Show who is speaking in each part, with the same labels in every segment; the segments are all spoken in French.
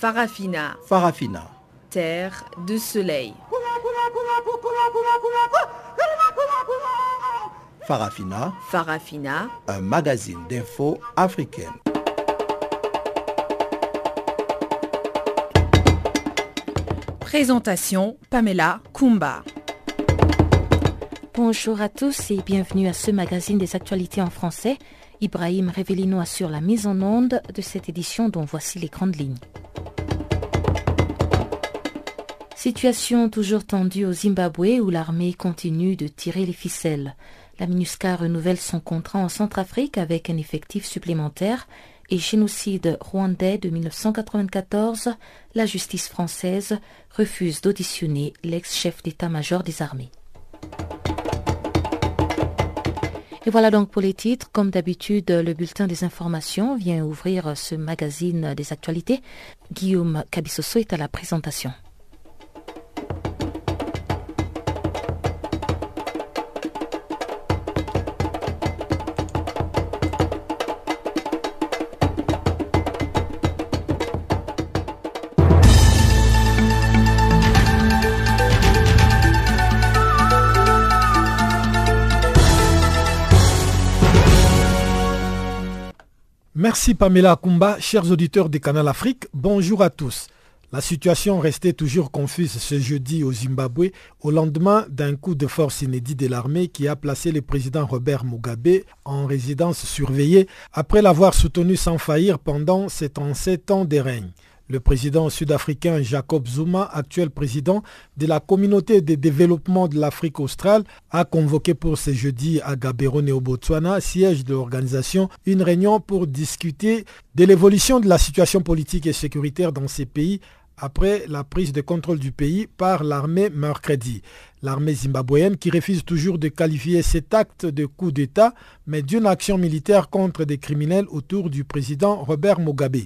Speaker 1: Farafina.
Speaker 2: Farafina.
Speaker 1: Terre de soleil.
Speaker 2: Farafina.
Speaker 1: Farafina.
Speaker 2: Un magazine d'infos africaine.
Speaker 1: Présentation Pamela Kumba.
Speaker 3: Bonjour à tous et bienvenue à ce magazine des actualités en français. Ibrahim Revelino assure la mise en onde de cette édition dont voici les grandes lignes. Situation toujours tendue au Zimbabwe où l'armée continue de tirer les ficelles. La MINUSCA renouvelle son contrat en Centrafrique avec un effectif supplémentaire et génocide rwandais de 1994, la justice française refuse d'auditionner l'ex-chef d'état-major des armées. Et voilà donc pour les titres. Comme d'habitude, le bulletin des informations vient ouvrir ce magazine des actualités. Guillaume Cabissoso est à la présentation.
Speaker 4: Merci Pamela Kumba, chers auditeurs des Canal Afrique, bonjour à tous. La situation restait toujours confuse ce jeudi au Zimbabwe au lendemain d'un coup de force inédit de l'armée qui a placé le président Robert Mugabe en résidence surveillée après l'avoir soutenu sans faillir pendant 77 ans de règne. Le président sud-africain Jacob Zuma, actuel président de la communauté de développement de l'Afrique australe, a convoqué pour ce jeudi à Gaborone et au Botswana, siège de l'organisation, une réunion pour discuter de l'évolution de la situation politique et sécuritaire dans ces pays après la prise de contrôle du pays par l'armée mercredi. L'armée zimbabwéenne qui refuse toujours de qualifier cet acte de coup d'État, mais d'une action militaire contre des criminels autour du président Robert Mugabe.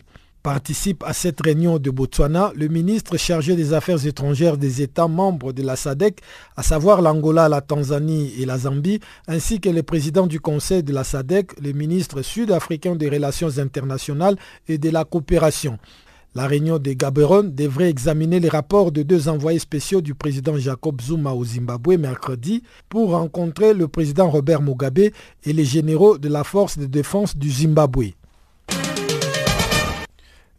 Speaker 4: Participe à cette réunion de Botswana le ministre chargé des Affaires étrangères des États membres de la SADC, à savoir l'Angola, la Tanzanie et la Zambie, ainsi que le président du Conseil de la SADC, le ministre sud-africain des Relations internationales et de la coopération. La réunion de Gaborone devrait examiner les rapports de deux envoyés spéciaux du président Jacob Zuma au Zimbabwe mercredi pour rencontrer le président Robert Mugabe et les généraux de la force de défense du Zimbabwe.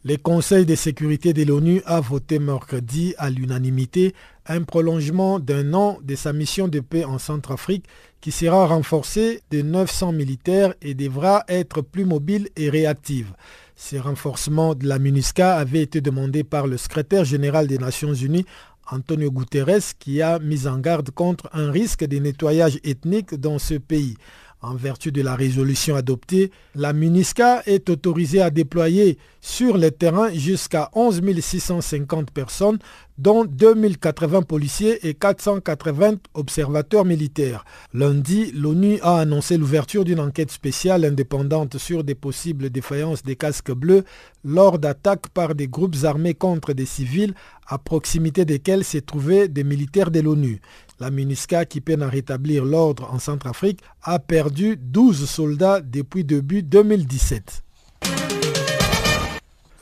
Speaker 4: Le Conseil de sécurité de l'ONU a voté mercredi à l'unanimité un prolongement d'un an de sa mission de paix en Centrafrique qui sera renforcée de 900 militaires et devra être plus mobile et réactive. Ce renforcement de la MINUSCA avait été demandé par le secrétaire général des Nations Unies Antonio Guterres qui a mis en garde contre un risque de nettoyage ethnique dans ce pays. En vertu de la résolution adoptée, la MINISCA est autorisée à déployer sur le terrain jusqu'à 11 650 personnes, dont 2080 policiers et 480 observateurs militaires. Lundi, l'ONU a annoncé l'ouverture d'une enquête spéciale indépendante sur des possibles défaillances des casques bleus lors d'attaques par des groupes armés contre des civils à proximité desquels se trouvaient des militaires de l'ONU. La MINUSCA, qui peine à rétablir l'ordre en Centrafrique, a perdu 12 soldats depuis début 2017.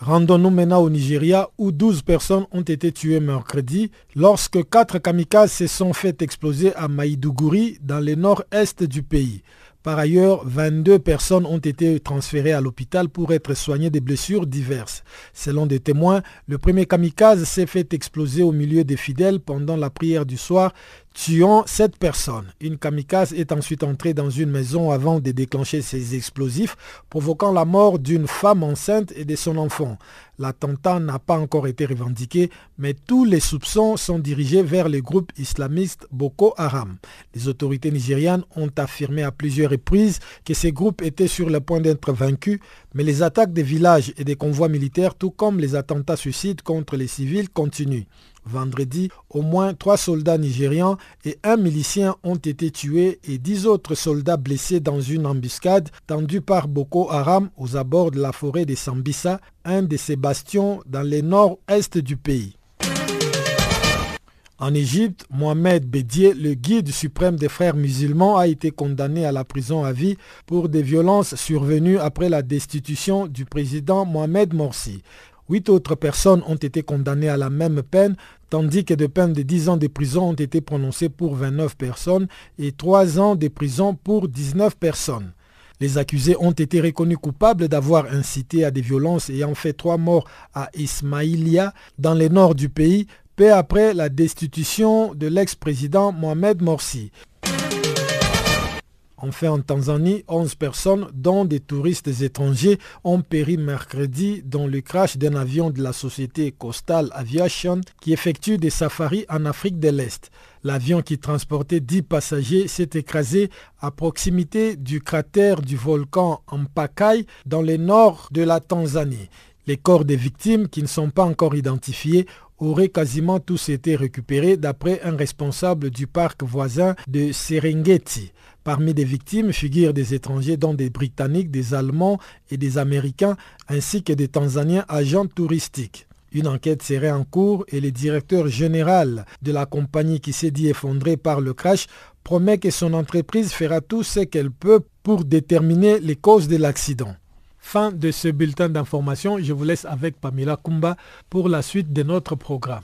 Speaker 4: Rendons-nous maintenant au Nigeria où 12 personnes ont été tuées mercredi lorsque 4 kamikazes se sont fait exploser à Maïdougouri dans le nord-est du pays. Par ailleurs, 22 personnes ont été transférées à l'hôpital pour être soignées des blessures diverses. Selon des témoins, le premier kamikaze s'est fait exploser au milieu des fidèles pendant la prière du soir tuant sept personnes. Une kamikaze est ensuite entrée dans une maison avant de déclencher ses explosifs, provoquant la mort d'une femme enceinte et de son enfant. L'attentat n'a pas encore été revendiqué, mais tous les soupçons sont dirigés vers le groupe islamiste Boko Haram. Les autorités nigérianes ont affirmé à plusieurs reprises que ces groupes étaient sur le point d'être vaincus, mais les attaques des villages et des convois militaires, tout comme les attentats suicides contre les civils, continuent. Vendredi, au moins trois soldats nigérians et un milicien ont été tués et dix autres soldats blessés dans une embuscade tendue par Boko Haram aux abords de la forêt de Sambisa, un de ces bastions dans le nord-est du pays. En Égypte, Mohamed Bédier, le guide suprême des frères musulmans, a été condamné à la prison à vie pour des violences survenues après la destitution du président Mohamed Morsi. Huit autres personnes ont été condamnées à la même peine, tandis que des peines de 10 ans de prison ont été prononcées pour 29 personnes et 3 ans de prison pour 19 personnes. Les accusés ont été reconnus coupables d'avoir incité à des violences ayant fait trois morts à Ismaïlia, dans le nord du pays, peu après la destitution de l'ex-président Mohamed Morsi. Enfin, en Tanzanie, 11 personnes, dont des touristes étrangers, ont péri mercredi dans le crash d'un avion de la société Coastal Aviation qui effectue des safaris en Afrique de l'Est. L'avion qui transportait 10 passagers s'est écrasé à proximité du cratère du volcan Mpakai dans le nord de la Tanzanie. Les corps des victimes, qui ne sont pas encore identifiés, auraient quasiment tous été récupérés d'après un responsable du parc voisin de Serengeti. Parmi les victimes figurent des étrangers dont des Britanniques, des Allemands et des Américains, ainsi que des Tanzaniens agents touristiques. Une enquête serait en cours et le directeur général de la compagnie qui s'est dit effondrée par le crash promet que son entreprise fera tout ce qu'elle peut pour déterminer les causes de l'accident. Fin de ce bulletin d'information. Je vous laisse avec Pamela Kumba pour la suite de notre programme.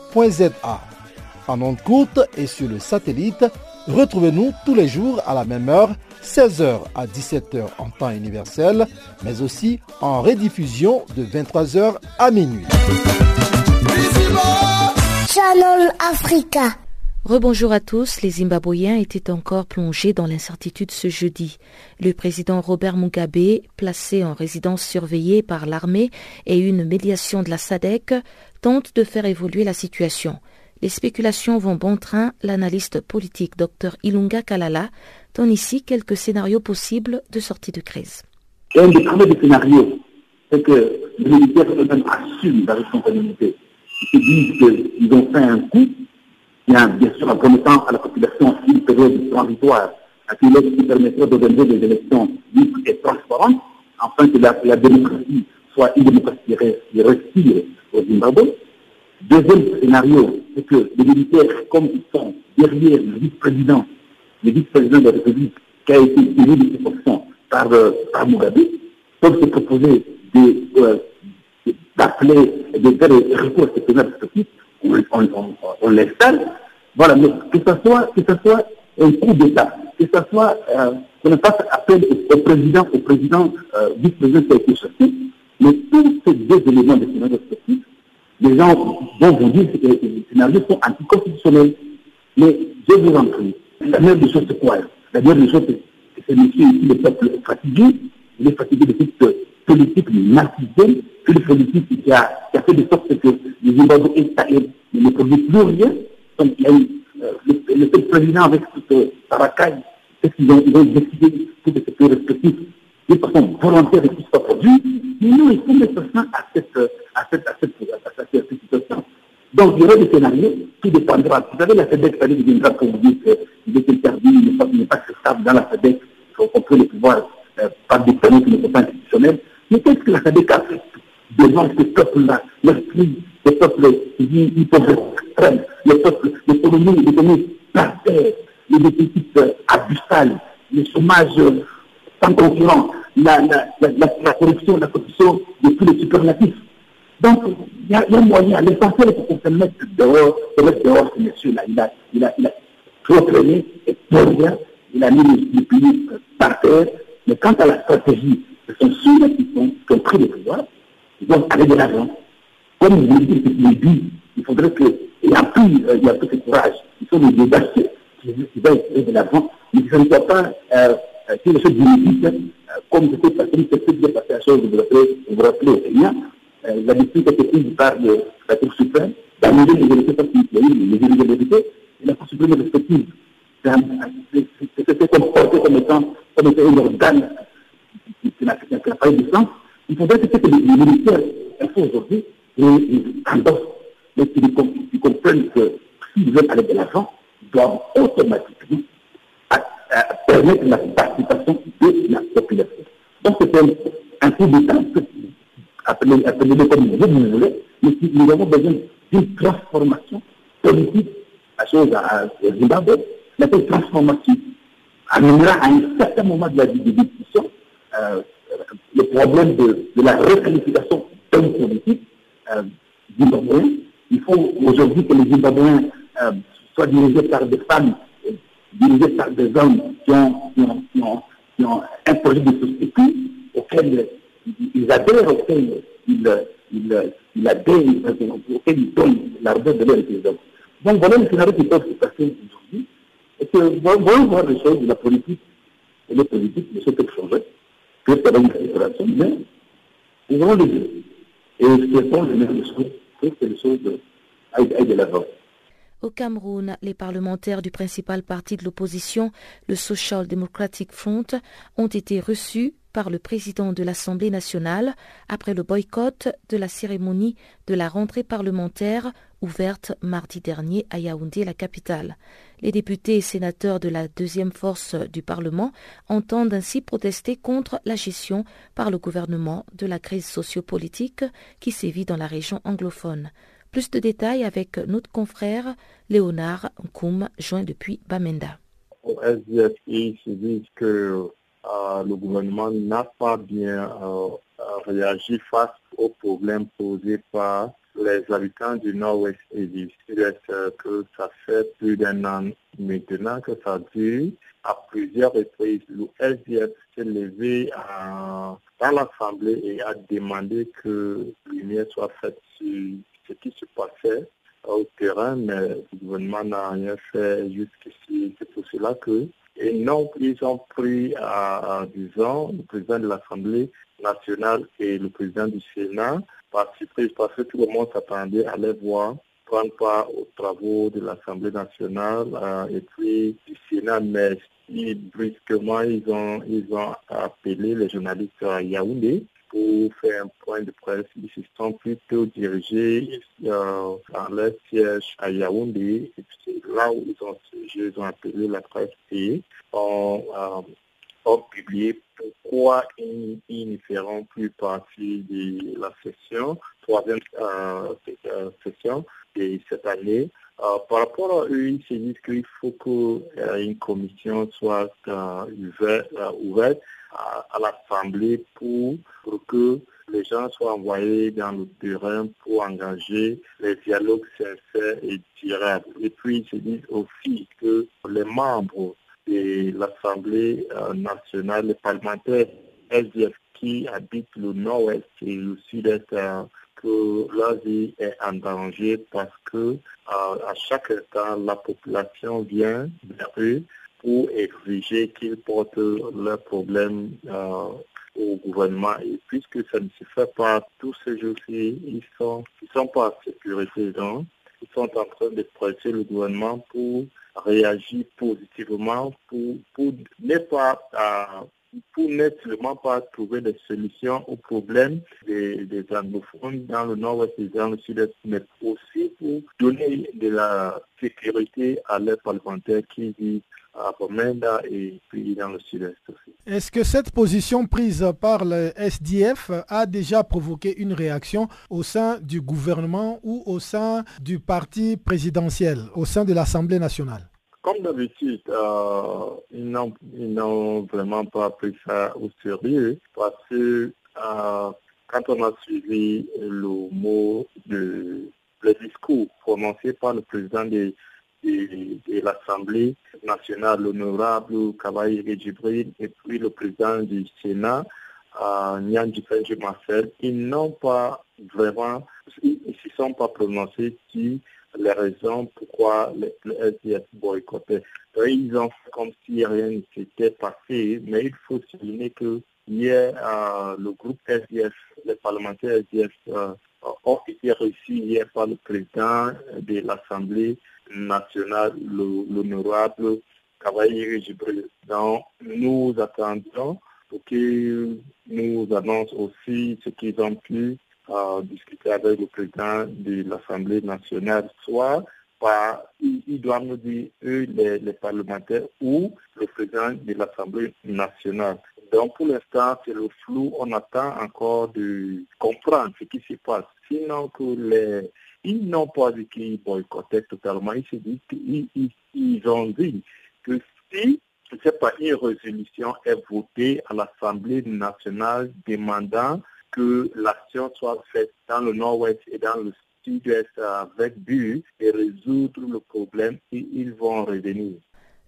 Speaker 2: En ondes courte et sur le satellite, retrouvez-nous tous les jours à la même heure, 16h à 17h en temps universel, mais aussi en rediffusion de 23h à minuit.
Speaker 5: Channel Africa.
Speaker 3: Rebonjour à tous, les Zimbabwéens étaient encore plongés dans l'incertitude ce jeudi. Le président Robert Mugabe, placé en résidence surveillée par l'armée et une médiation de la SADC, tente de faire évoluer la situation. Les spéculations vont bon train, l'analyste politique Dr Ilunga Kalala donne ici quelques scénarios possibles de sortie de crise.
Speaker 6: Un des premiers scénarios, c'est que les militaires eux-mêmes assument la responsabilité. Ils se disent qu'ils ont fait un coup bien, bien sûr en promettant à la population une période transitoire qui, qui permettrait d'organiser des élections libres et transparentes, afin que la, la démocratie soit une démocratie qui respire au Zimbabwe. Deuxième scénario, c'est que les militaires, comme ils sont derrière le vice-président, le vice-président de la République qui a été élu de fonctions par, euh, par Mugabe, peuvent se proposer d'appeler, euh, de faire des recours exceptionnels on, on, on, on l'installe. Voilà, mais que ce soit, que soit un coup d'État, que ce soit euh, qu'on fasse appel au, président, au président, euh, vice-président qui a été mais tous ces deux éléments de scénario respectifs, les gens vont vous dire que les scénarios sont anticonstitutionnels. Mais je vous en prie, la meilleure des choses c'est quoi La meilleure des choses c'est que c'est monsieur ici, le peuple est fatigué, il est fatigué de cette politique marxisme, que le politique qui a, fait de sorte que le Zimbabwe taillé, il ne produit plus rien. Donc, il y a eu, euh, le, président avec toute euh, Tarakai, qu'est-ce qu'ils ont, décidé tous les secteurs respectifs de façon volontaire et qui soit produit. Mais nous, il faut mettre fin à cette, cette, à cette, à cette, cette. Donc, il y aura des scénarios, tout dépendra. Vous savez, la FEDEC, ça viendra pour vous dire qu'il est interdit, il n'est pas, acceptable dans la FEDEC, il faut contrôler les pouvoirs euh, par des canaux qui ne sont pas institutionnels. Mais qu'est-ce que la FEDEC a fait devant ce peuple-là, l'esprit du peuple extrême, les peuples, l'économie, l'économie par terre, les déficits euh, abyssales, le chômage euh, sans concurrent, la, la, corruption, la corruption de tous les superlatifs. Donc, il y, a, a moyen, l'essentiel c'est qu'on se mette dehors, se mettre dehors ce monsieur-là. Il a, il il trop traîné, et pour rien, il a mis les, les par terre. Mais quant à la stratégie, ce sont ceux qui, sont, qui ont pris le pouvoir, donc avec de l'argent. Comme l'ai dit le début, il faudrait qu'il y a plus, euh, il y a plus de courage. Ils sont des audacieux qui, va être de l'avant, mais ce ne soit pas euh, quelque chose d'inédite, euh, comme c'était passé, c'est bien passé à chose, vous vous rappelez, vous vous rappelez au euh, la décision a été prise par la Cour suprême. D'annuler les élections parce qu'il y a eu la Cour suprême respective. C'était comporté comme étant, comme étant un organe qui n'a pas eu de sens. Il faudrait que les militaires faut aujourd'hui les endossent, mais qu'ils comprennent que s'ils veulent aller de ils doivent automatiquement permettre la participation de la population. Donc c'est un, un coup nous avons besoin d'une transformation politique à chose à Zimbabwe la transformation amènera à un certain moment de la discussion euh, le problème de, la requalification d'hommes politiques euh. Il faut aujourd'hui que les Zimbabwéens euh, soient dirigés par des femmes, dirigés par des hommes qui ont, un projet de société auquel ils adhèrent, auquel ils, ils, adhèrent, auquel ils donnent l'ardeur de leur hommes. Donc voilà le scénario qui peut se passer aujourd'hui. Et que, voyons voir les choses de la politique. Et les politiques, les choses peuvent changer. Peut-être pas une séparation, mais ouvrons les yeux. Et souhaitons les mêmes choses, que les choses aillent de l'avant.
Speaker 3: Au Cameroun, les parlementaires du principal parti de l'opposition, le Social Democratic Front, ont été reçus par le président de l'Assemblée nationale après le boycott de la cérémonie de la rentrée parlementaire ouverte mardi dernier à Yaoundé, la capitale. Les députés et sénateurs de la deuxième force du Parlement entendent ainsi protester contre la gestion par le gouvernement de la crise sociopolitique qui sévit dans la région anglophone. Plus de détails avec notre confrère Léonard Nkoum, joint depuis Bamenda.
Speaker 7: Au se dit que le gouvernement n'a pas bien euh, réagi face aux problèmes posés par les habitants du nord-ouest et du sud-est euh, que ça fait plus d'un an maintenant que ça dure. À plusieurs reprises, le s'est levé dans l'Assemblée et a demandé que lumière soit faite sur ce qui se passait au terrain, mais le gouvernement n'a rien fait jusqu'ici. C'est pour cela que, et non, ils ont pris, à, disons, le président de l'Assemblée nationale et le président du Sénat participer parce que tout le monde s'attendait à les voir prendre part aux travaux de l'Assemblée nationale euh, et puis du Sénat, mais brusquement, ils ont, ils ont appelé les journalistes à Yaoundé pour faire un point de presse. Ils se sont plutôt dirigés euh, dans leur siège à Yaoundé. Puis là où ils ont ils ont appelé la presse et ont, euh, ont publié pourquoi ils, ne feront plus partie de la session, troisième euh, euh, session de cette année. Euh, par rapport à eux, ils se disent qu'il faut qu'une commission soit ouverte, à, l'Assemblée pour, pour que les gens soient envoyés dans le terrain pour engager les dialogues sincères et durables. Et puis, se disent aussi que les membres de l'Assemblée euh, nationale, les parlementaires SDF qui habitent le nord-ouest et le sud-est, euh, que leur vie est en danger parce que euh, à chaque instant, la population vient vers eux pour exiger qu'ils portent leurs problèmes au gouvernement. Et puisque ça ne se fait pas tous ces jours-ci, ils sont, ils sont pas en sécurité. Donc, ils sont en train de presser le gouvernement pour réagir positivement, pour, pour ne pas pour ne seulement pas trouver des solutions aux problèmes des, des anglophones dans le nord-ouest et dans le sud-est, mais aussi pour donner de la sécurité à leurs parlementaires qui vivent à Bomenda et puis dans le sud-est aussi.
Speaker 4: Est-ce que cette position prise par le SDF a déjà provoqué une réaction au sein du gouvernement ou au sein du parti présidentiel, au sein de l'Assemblée nationale?
Speaker 7: Comme d'habitude, euh, ils n'ont vraiment pas pris ça au sérieux parce que euh, quand on a suivi le mot de le discours prononcé par le président des de, l'Assemblée nationale, l'honorable Kavaï Djibril, et puis le président du Sénat, euh, Nian Marcel, ils n'ont pas vraiment, ils ne se sont pas prononcés sur les raisons pourquoi le, SDF boycottait. Ils ont fait comme si rien ne s'était passé, mais il faut souligner que hier, euh, le groupe SDF, les parlementaires SDF euh, ont été reçus hier par le président de l'Assemblée nationale, l'honorable Kavaï Jibril. Donc, nous attendons pour qu'ils nous annoncent aussi ce qu'ils ont pu euh, discuter avec le président de l'Assemblée nationale, soit par, ils doivent nous dire, eux, les, les parlementaires, ou le président de l'Assemblée nationale. Donc, pour l'instant, c'est le flou. On attend encore de comprendre ce qui se passe. Sinon, que les, ils n'ont pas dit qu'ils boycottaient totalement. Ils se disent qu'ils ils ont dit que si c'est pas une résolution est votée à l'Assemblée nationale demandant que l'action soit faite dans le nord-ouest et dans le sud-est avec but et résoudre le problème et ils vont revenir.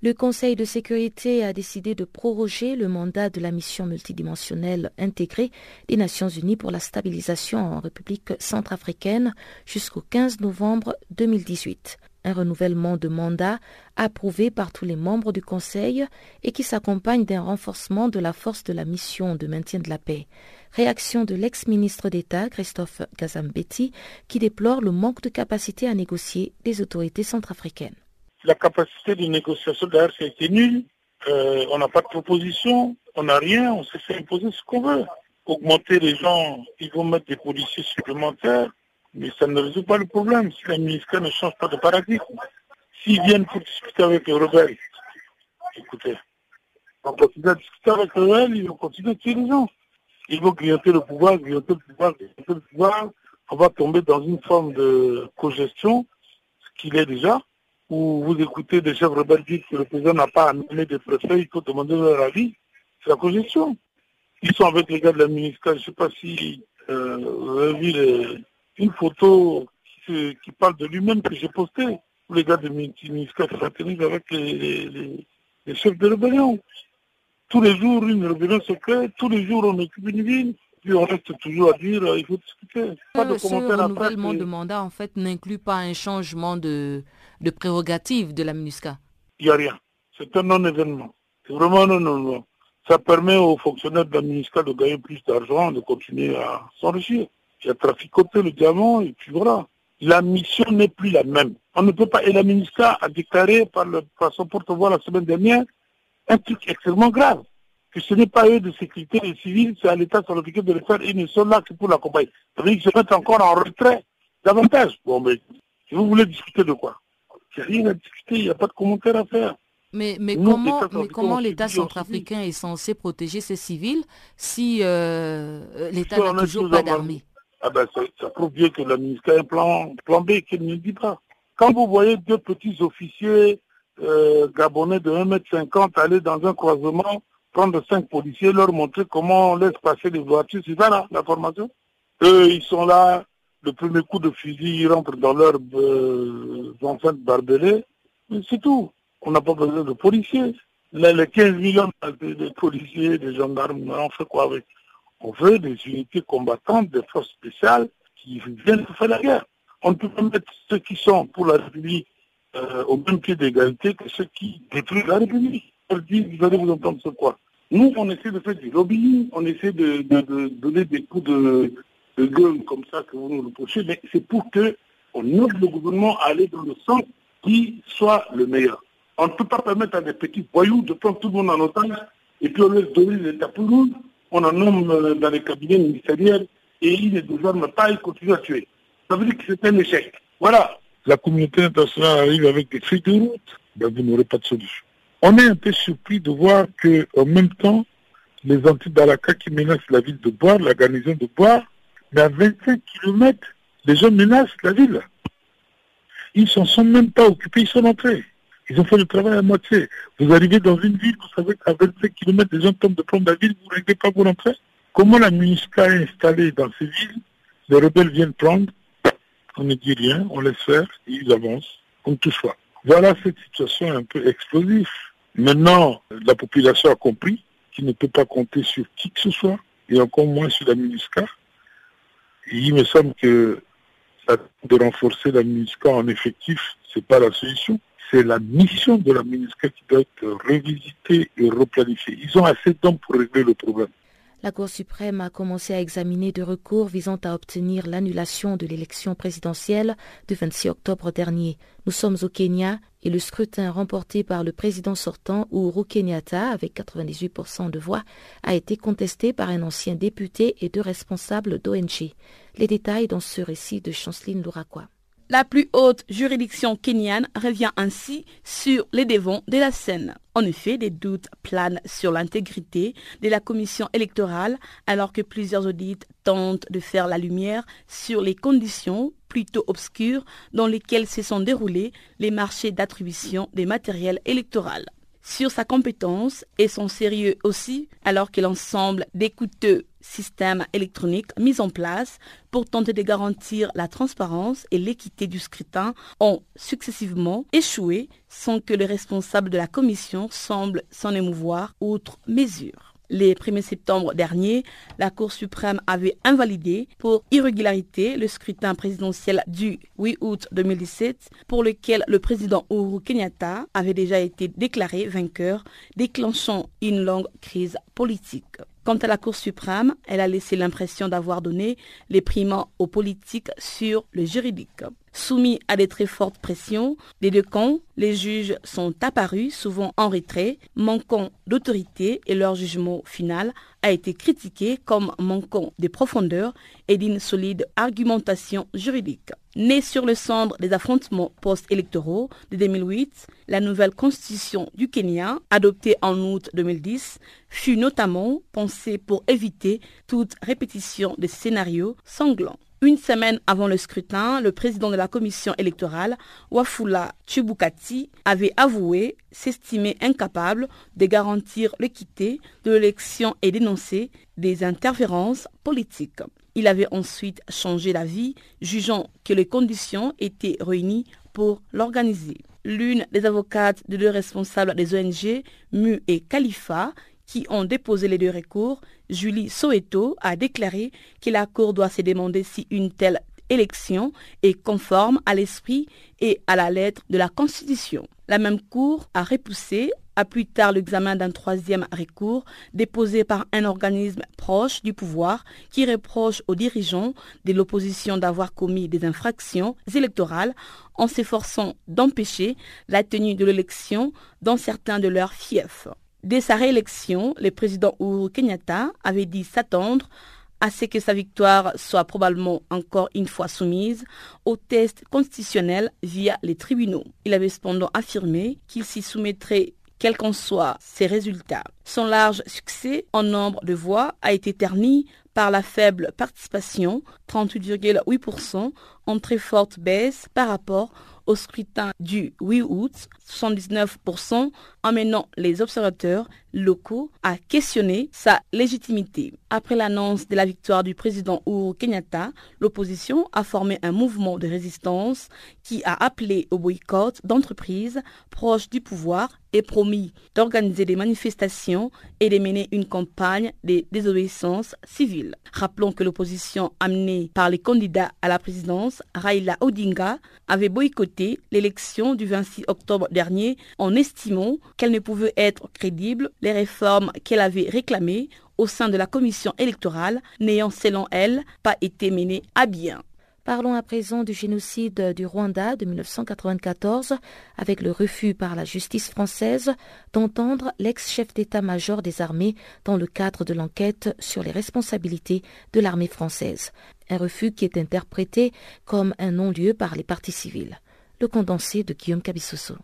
Speaker 3: Le Conseil de sécurité a décidé de proroger le mandat de la mission multidimensionnelle intégrée des Nations Unies pour la stabilisation en République centrafricaine jusqu'au 15 novembre 2018 un renouvellement de mandat approuvé par tous les membres du Conseil et qui s'accompagne d'un renforcement de la force de la mission de maintien de la paix. Réaction de l'ex-ministre d'État Christophe Gazambetti qui déplore le manque de capacité à négocier des autorités centrafricaines.
Speaker 8: La capacité de négociation d'ailleurs été nulle. Euh, on n'a pas de proposition, on n'a rien, on s'est fait imposer ce qu'on veut. Augmenter les gens, ils vont mettre des policiers supplémentaires, mais ça ne résout pas le problème si la ministère ne change pas de paradigme. S'ils viennent pour discuter avec les rebelles, écoutez, on continue à discuter avec les rebelles, ils vont continuer à tuer les gens. Ils vont grignoter le pouvoir, grignoter le pouvoir, grignoter le pouvoir. On va tomber dans une forme de cogestion, ce qu'il est déjà, où vous écoutez des chefs rebelles dire que le président n'a pas amené des préfets, il faut demander leur avis. C'est la cogestion. Ils sont avec les gars de la ministère, je ne sais pas si euh, vous avez vu les, une photo qui, parle de lui-même que j'ai postée. Les gars de Minska fraternise avec les, chefs de rébellion. Tous les jours, une rébellion se crée, tous les jours, on occupe une ville, puis on reste toujours à dire il faut discuter.
Speaker 3: Pas de ce renouvellement de mandat, en fait, n'inclut pas un changement de, de prérogative de la MINUSCA
Speaker 8: Il n'y a rien. C'est un non-événement. C'est vraiment non, non, non. Ça permet aux fonctionnaires de la MINUSCA de gagner plus d'argent, de continuer à s'enrichir qui a traficoté le diamant, et puis voilà. La mission n'est plus la même. On ne peut pas, et la ministre a déclaré par, le, par son porte-voix la semaine dernière un truc extrêmement grave, que ce n'est pas eux de sécurité des civils, c'est à l'État sur de le faire, ils ne sont là que pour l'accompagner. Ça veut dire qu'ils se mettent encore en retrait davantage. Bon, mais si vous voulez discuter de quoi? Il n'y a rien à discuter, il n'y a pas de commentaire à faire.
Speaker 3: Mais, mais comment, mais comment l'État centrafricain est censé protéger ses civils si euh, l'État n'a toujours pas d'armée?
Speaker 8: Ah ben, ça, prouve bien que le ministère a un plan, plan B qu'il ne dit pas. Quand vous voyez deux petits officiers euh, gabonais de 1m50 aller dans un croisement, prendre cinq policiers, leur montrer comment on laisse passer les voitures, c'est ça là, la formation Eux, ils sont là, le premier coup de fusil, ils rentrent dans leurs euh, enceintes barbelées, mais c'est tout. On n'a pas besoin de policiers. les 15 millions de, policiers, de gendarmes, on fait quoi avec? On veut des unités combattantes, des forces spéciales qui viennent faire la guerre. On ne peut pas mettre ceux qui sont pour la République euh, au même pied d'égalité que ceux qui détruisent la République. Vous allez vous entendre ce quoi Nous, on essaie de faire du lobbying, on essaie de, donner des coups de, gueule comme ça que vous nous reprochez, mais c'est pour que on aide le gouvernement à aller dans le sens qui soit le meilleur. On ne peut pas permettre à des petits voyous de prendre tout le monde en otage et puis on donner l'État pour nous on en nomme euh, dans les cabinets ministériels et il ne désormais pas, il continue à tuer. Ça veut dire que c'est un échec. Voilà. La communauté internationale arrive avec des feuilles de route, ben vous n'aurez pas de solution. On est un peu surpris de voir qu'en même temps, les anti-Balaka qui menacent la ville de Bois, la garnison de Bois, mais à 25 km, les gens menacent la ville. Ils ne s'en sont même pas occupés, ils sont entrés. Ils ont fait le travail à moitié. Vous arrivez dans une ville, vous savez qu'à 25 km, les gens tombent de prendre la ville, vous ne réglez pas pour rentrer. Comment la MINUSCA est installée dans ces villes? Les rebelles viennent prendre, on ne dit rien, on laisse faire, ils avancent, comme tout soit. Voilà cette situation un peu explosive. Maintenant, la population a compris qu'il ne peut pas compter sur qui que ce soit, et encore moins sur la MINUSCA. Il me semble que de renforcer la MINUSCA en effectif, c'est pas la solution. C'est la mission de la MINUSCA qui doit être revisitée et replanifiée. Ils ont assez de temps pour régler le problème.
Speaker 3: La Cour suprême a commencé à examiner deux recours visant à obtenir l'annulation de l'élection présidentielle du 26 octobre dernier. Nous sommes au Kenya et le scrutin remporté par le président sortant Uhuru Kenyatta avec 98% de voix a été contesté par un ancien député et deux responsables d'ONG. Les détails dans ce récit de Chanceline Louraquois.
Speaker 9: La plus haute juridiction kenyane revient ainsi sur les devants de la scène. En effet, des doutes planent sur l'intégrité de la commission électorale alors que plusieurs audits tentent de faire la lumière sur les conditions plutôt obscures dans lesquelles se sont déroulés les marchés d'attribution des matériels électoraux sur sa compétence et son sérieux aussi, alors que l'ensemble des coûteux systèmes électroniques mis en place pour tenter de garantir la transparence et l'équité du scrutin ont successivement échoué sans que le responsable de la commission semble s'en émouvoir outre mesure. Le 1er septembre dernier, la Cour suprême avait invalidé pour irrégularité le scrutin présidentiel du 8 août 2017 pour lequel le président Uhuru Kenyatta avait déjà été déclaré vainqueur, déclenchant une longue crise politique. Quant à la Cour suprême, elle a laissé l'impression d'avoir donné les primats aux politiques sur le juridique. Soumis à des très fortes pressions des deux camps, les juges sont apparus souvent en retrait, manquant d'autorité et leur jugement final a été critiqué comme manquant de profondeur et d'une solide argumentation juridique. Née sur le centre des affrontements post-électoraux de 2008, la nouvelle constitution du Kenya, adoptée en août 2010, fut notamment pensée pour éviter toute répétition de scénarios sanglants. Une semaine avant le scrutin, le président de la commission électorale, Wafula Chubukati, avait avoué s'estimer incapable de garantir l'équité de l'élection et dénoncer des interférences politiques. Il avait ensuite changé d'avis, jugeant que les conditions étaient réunies pour l'organiser. L'une des avocates de deux responsables des ONG, Mu et Khalifa, qui ont déposé les deux recours, Julie Soweto a déclaré que la Cour doit se demander si une telle élection est conforme à l'esprit et à la lettre de la Constitution. La même Cour a repoussé à plus tard l'examen d'un troisième recours déposé par un organisme proche du pouvoir qui reproche aux dirigeants de l'opposition d'avoir commis des infractions électorales en s'efforçant d'empêcher la tenue de l'élection dans certains de leurs fiefs. Dès sa réélection, le président Uhuru Kenyatta avait dit s'attendre à ce que sa victoire soit probablement encore une fois soumise au test constitutionnel via les tribunaux. Il avait cependant affirmé qu'il s'y soumettrait quels qu'en soient ses résultats. Son large succès en nombre de voix a été terni par la faible participation, 38,8%, en très forte baisse par rapport au scrutin du 8 août, 79%, amenant les observateurs locaux à questionner sa légitimité. Après l'annonce de la victoire du président Uhuru Kenyatta, l'opposition a formé un mouvement de résistance qui a appelé au boycott d'entreprises proches du pouvoir et promis d'organiser des manifestations et de mener une campagne de désobéissance civile. Rappelons que l'opposition amenée par les candidats à la présidence, Raila Odinga, avait boycotté l'élection du 26 octobre dernier en estimant qu'elle ne pouvait être crédible les réformes qu'elle avait réclamées au sein de la commission électorale n'ayant selon elle pas été menées à bien.
Speaker 3: Parlons à présent du génocide du Rwanda de 1994 avec le refus par la justice française d'entendre l'ex-chef d'état-major des armées dans le cadre de l'enquête sur les responsabilités de l'armée française. Un refus qui est interprété comme un non-lieu par les partis civils. Le condensé de Guillaume Cabissoso.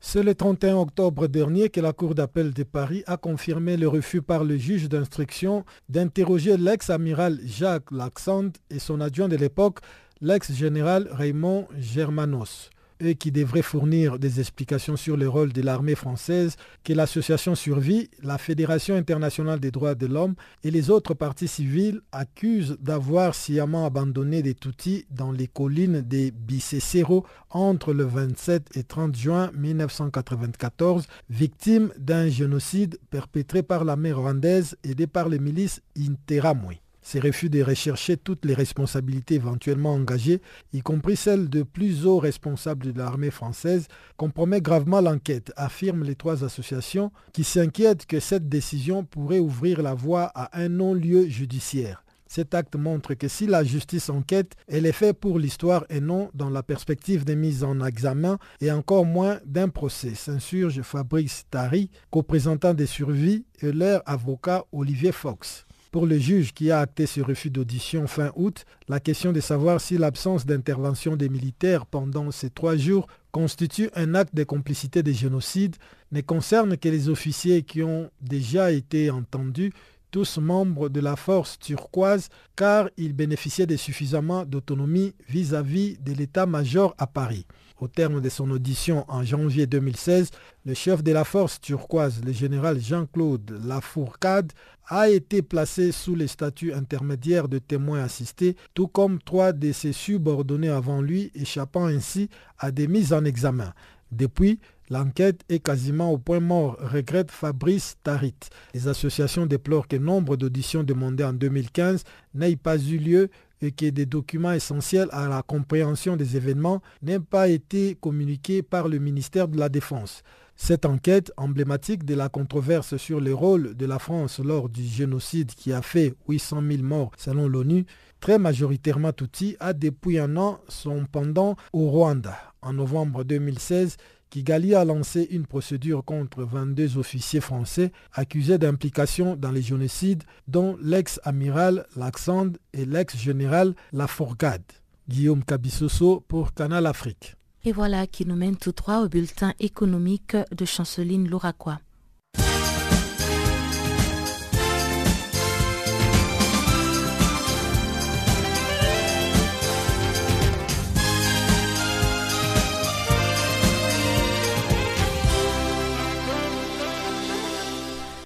Speaker 4: C'est le 31 octobre dernier que la Cour d'appel de Paris a confirmé le refus par le juge d'instruction d'interroger l'ex-amiral Jacques Laxand et son adjoint de l'époque, l'ex-général Raymond Germanos et qui devrait fournir des explications sur le rôle de l'armée française que l'association Survie, la Fédération internationale des droits de l'homme et les autres partis civils accusent d'avoir sciemment abandonné des Tutsis dans les collines des Bicécero entre le 27 et 30 juin 1994, victimes d'un génocide perpétré par l'armée rwandaise aidée par les milices Interamwe. Ces refus de rechercher toutes les responsabilités éventuellement engagées, y compris celles de plus hauts responsables de l'armée française, compromet gravement l'enquête, affirment les trois associations qui s'inquiètent que cette décision pourrait ouvrir la voie à un non-lieu judiciaire. Cet acte montre que si la justice enquête, elle est faite pour l'histoire et non dans la perspective des mises en examen et encore moins d'un procès, s'insurge Fabrice Tari, co-présentant des survies, et leur avocat Olivier Fox. Pour le juge qui a acté ce refus d'audition fin août, la question de savoir si l'absence d'intervention des militaires pendant ces trois jours constitue un acte de complicité de génocide ne concerne que les officiers qui ont déjà été entendus tous membres de la force turquoise car ils bénéficiaient de suffisamment d'autonomie vis-à-vis de l'état-major à Paris. Au terme de son audition en janvier 2016, le chef de la force turquoise, le général Jean-Claude Lafourcade, a été placé sous le statut intermédiaire de témoin assisté, tout comme trois de ses subordonnés avant lui, échappant ainsi à des mises en examen. Depuis, L'enquête est quasiment au point mort, regrette Fabrice Tarit. Les associations déplorent que nombre d'auditions demandées en 2015 n'aient pas eu lieu et que des documents essentiels à la compréhension des événements n'aient pas été communiqués par le ministère de la Défense. Cette enquête, emblématique de la controverse sur le rôle de la France lors du génocide qui a fait 800 000 morts selon l'ONU, très majoritairement Tutsi, a depuis un an son pendant au Rwanda. En novembre 2016, Kigali a lancé une procédure contre 22 officiers français accusés d'implication dans les génocides, dont l'ex-amiral Laxande et l'ex-général Lafourcade. Guillaume Cabissoso pour Canal Afrique.
Speaker 3: Et voilà qui nous mène tout droit au bulletin économique de Chanceline Louraquois.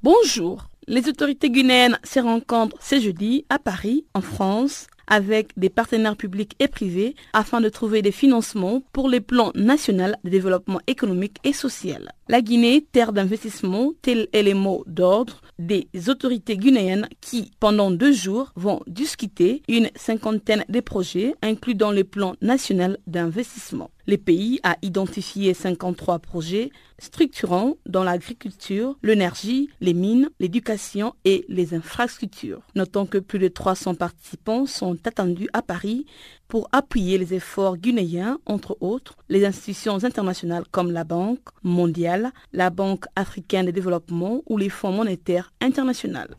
Speaker 9: Bonjour. Les autorités guinéennes se rencontrent ce jeudi à Paris, en France, avec des partenaires publics et privés afin de trouver des financements pour les plans national de développement économique et social. La Guinée, terre d'investissement, tel est le mot d'ordre des autorités guinéennes qui, pendant deux jours, vont discuter une cinquantaine de projets inclus dans le plan national d'investissement. Le pays a identifié 53 projets structurants dans l'agriculture, l'énergie, les mines, l'éducation et les infrastructures. Notons que plus de 300 participants sont attendus à Paris pour appuyer les efforts guinéens, entre autres les institutions internationales comme la Banque mondiale, la Banque africaine de développement ou les fonds monétaires internationaux.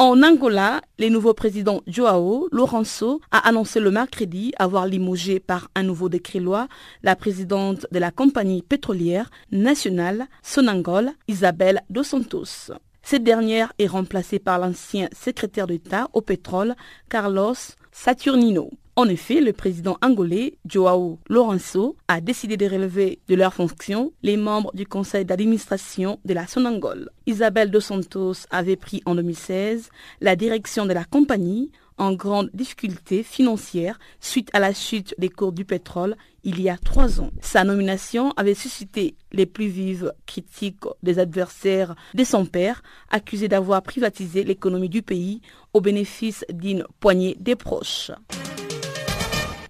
Speaker 9: En Angola, le nouveau président Joao Lourenço a annoncé le mercredi avoir limogé par un nouveau décret-loi la présidente de la compagnie pétrolière nationale Sonangol, Isabelle Dos Santos. Cette dernière est remplacée par l'ancien secrétaire d'État au pétrole, Carlos Saturnino. En effet, le président angolais, Joao Lourenço, a décidé de relever de leurs fonctions les membres du conseil d'administration de la Sonangol. Isabelle Dos Santos avait pris en 2016 la direction de la compagnie en grande difficulté financière suite à la chute des cours du pétrole il y a trois ans. Sa nomination avait suscité les plus vives critiques des adversaires de son père, accusé d'avoir privatisé l'économie du pays au bénéfice d'une poignée des proches.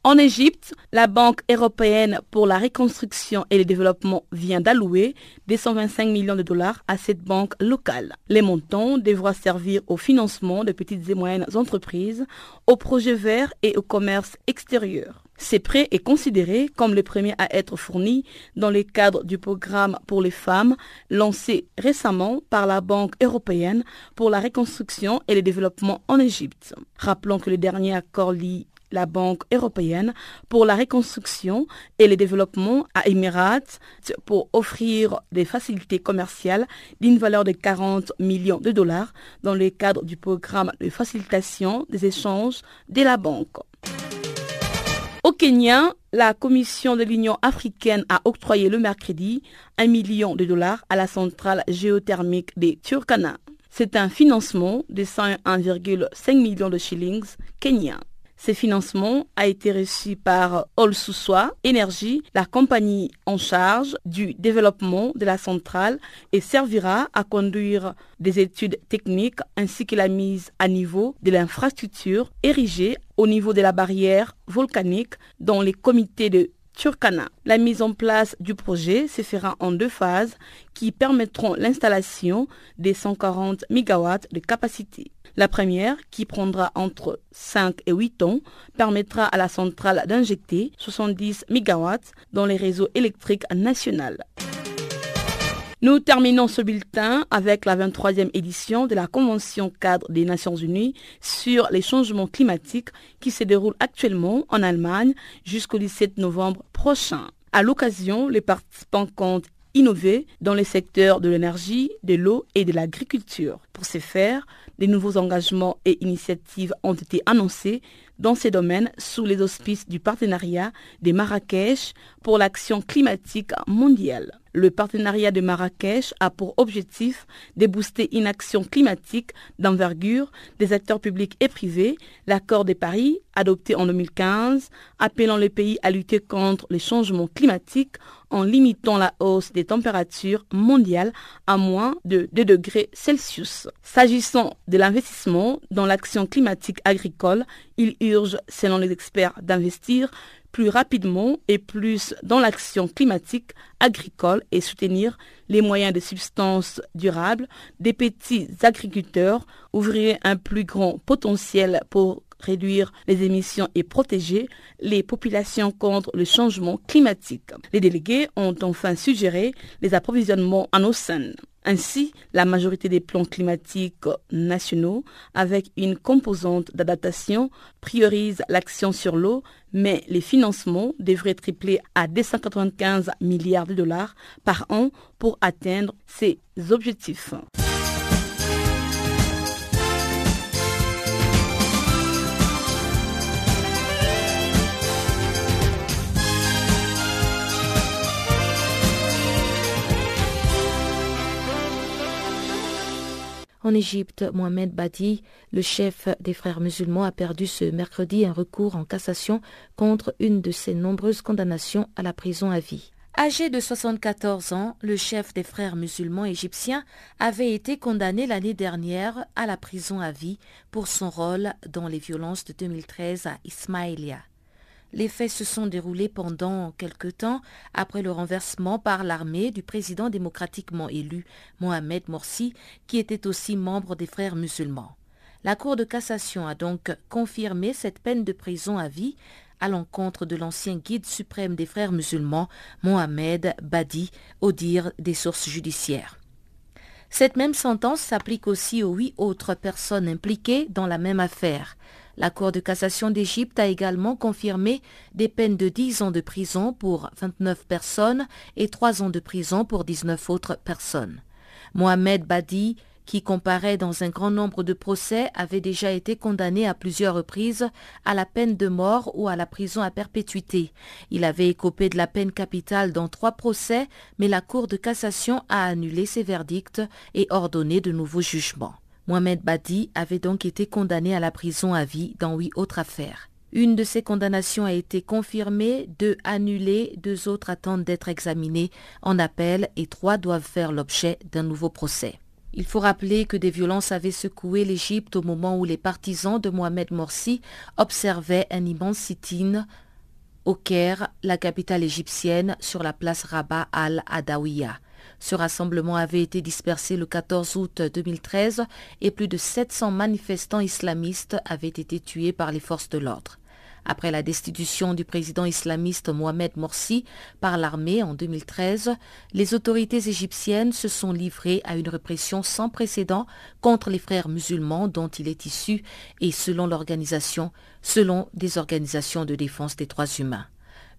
Speaker 9: En Égypte, la Banque européenne pour la reconstruction et le développement vient d'allouer 225 millions de dollars à cette banque locale. Les montants devront servir au financement de petites et moyennes entreprises, aux projets verts et au commerce extérieur. Ce prêt est considéré comme le premier à être fourni dans le cadre du programme pour les femmes lancé récemment par la Banque européenne pour la reconstruction et le développement en Égypte. Rappelons que le dernier accord lie la Banque européenne pour la reconstruction et le développement à Emirates pour offrir des facilités commerciales d'une valeur de 40 millions de dollars dans le cadre du programme de facilitation des échanges de la banque. Au Kenya, la Commission de l'Union africaine a octroyé le mercredi un million de dollars à la centrale géothermique des Turkana. C'est un financement de 101,5 millions de shillings kenyans. Ce financement a été reçu par Olsuswa Énergie, la compagnie en charge du développement de la centrale et servira à conduire des études techniques ainsi que la mise à niveau de l'infrastructure érigée au niveau de la barrière volcanique dans les comités de Turkana. La mise en place du projet se fera en deux phases qui permettront l'installation des 140 MW de capacité. La première, qui prendra entre 5 et 8 ans, permettra à la centrale d'injecter 70 MW dans les réseaux électriques nationaux. Nous terminons ce bulletin avec la 23e édition de la Convention cadre des Nations Unies sur les changements climatiques qui se déroule actuellement en Allemagne jusqu'au 17 novembre prochain. À l'occasion, les participants comptent innover dans les secteurs de l'énergie, de l'eau et de l'agriculture. Pour ce faire, des nouveaux engagements et initiatives ont été annoncés dans ces domaines sous les auspices du partenariat des Marrakech pour l'action climatique mondiale. Le partenariat de Marrakech a pour objectif de booster une action climatique d'envergure des acteurs publics et privés, l'accord de Paris, adopté en 2015, appelant les pays à lutter contre les changements climatiques en limitant la hausse des températures mondiales à moins de 2 degrés Celsius. S'agissant de l'investissement dans l'action climatique agricole, il urge, selon les experts, d'investir plus rapidement et plus dans l'action climatique agricole et soutenir les moyens de substance durable des petits agriculteurs, ouvrir un plus grand potentiel pour réduire les émissions et protéger les populations contre le changement climatique. Les délégués ont enfin suggéré les approvisionnements en océan. Ainsi, la majorité des plans climatiques nationaux, avec une composante d'adaptation, priorisent l'action sur l'eau, mais les financements devraient tripler à 295 milliards de dollars par an pour atteindre ces objectifs.
Speaker 3: En Égypte, Mohamed Badi, le chef des frères musulmans, a perdu ce mercredi un recours en cassation contre une de ses nombreuses condamnations à la prison à vie. Âgé de 74 ans, le chef des frères musulmans égyptiens avait été condamné l'année dernière à la prison à vie pour son rôle dans les violences de 2013 à Ismaïlia. Les faits se sont déroulés pendant quelque temps après le renversement par l'armée du président démocratiquement élu Mohamed Morsi, qui était aussi membre des frères musulmans. La Cour de cassation a donc confirmé cette peine de prison à vie à l'encontre de l'ancien guide suprême des frères musulmans, Mohamed Badi, au dire des sources judiciaires. Cette même sentence s'applique aussi aux huit autres personnes impliquées dans la même affaire. La Cour de cassation d'Égypte a également confirmé des peines de 10 ans de prison pour 29 personnes et 3 ans de prison pour 19 autres personnes. Mohamed Badi, qui comparaît dans un grand nombre de procès, avait déjà été condamné à plusieurs reprises à la peine de mort ou à la prison à perpétuité. Il avait écopé de la peine capitale dans trois procès, mais la Cour de cassation a annulé ses verdicts et ordonné de nouveaux jugements. Mohamed Badi avait donc été condamné à la prison à vie dans huit autres affaires. Une de ces condamnations a été confirmée, deux annulées, deux autres attendent d'être examinées en appel et trois doivent faire l'objet d'un nouveau procès. Il faut rappeler que des violences avaient secoué l'Égypte au moment où les partisans de Mohamed Morsi observaient un immense sit-in au Caire, la capitale égyptienne, sur la place Rabat al-Adawiya. Ce rassemblement avait été dispersé le 14 août 2013 et plus de 700 manifestants islamistes avaient été tués par les forces de l'ordre. Après la destitution du président islamiste Mohamed Morsi par l'armée en 2013, les autorités égyptiennes se sont livrées à une répression sans précédent contre les frères musulmans dont il est issu et selon l'organisation, selon des organisations de défense des droits humains.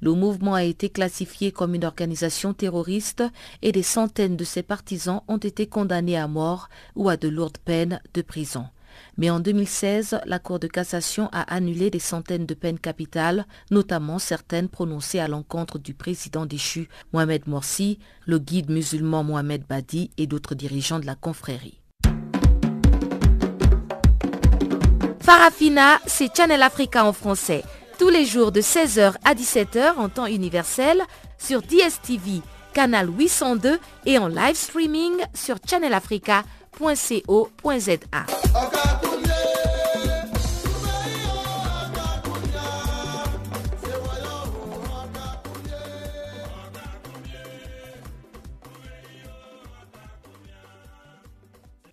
Speaker 3: Le mouvement a été classifié comme une organisation terroriste et des centaines de ses partisans ont été condamnés à mort ou à de lourdes peines de prison. Mais en 2016, la Cour de cassation a annulé des centaines de peines capitales, notamment certaines prononcées à l'encontre du président déchu Mohamed Morsi, le guide musulman Mohamed Badi et d'autres dirigeants de la confrérie. Farafina, c'est Channel Africa en français. Tous les jours de 16h à 17h en temps universel sur DSTV, canal 802 et en live streaming sur channelafrica.co.za.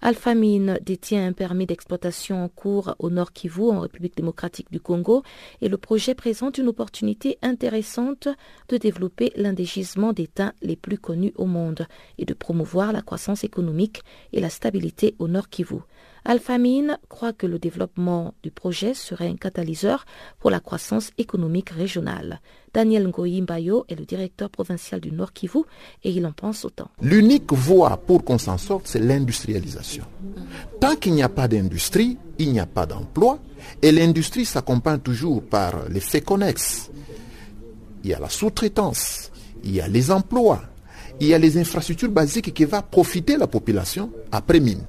Speaker 3: Alphamine détient un permis d'exploitation en cours au Nord Kivu, en République démocratique du Congo, et le projet présente une opportunité intéressante de développer l'un des gisements d'étain les plus connus au monde et de promouvoir la croissance économique et la stabilité au Nord Kivu. Alphamine croit que le développement du projet serait un catalyseur pour la croissance économique régionale. Daniel Ngoyi est le directeur provincial du Nord Kivu et il en pense autant.
Speaker 10: L'unique voie pour qu'on s'en sorte, c'est l'industrialisation. Tant qu'il n'y a pas d'industrie, il n'y a pas d'emploi et l'industrie s'accompagne toujours par les faits connexes. Il y a la sous-traitance, il y a les emplois, il y a les infrastructures basiques qui vont profiter la population après mine.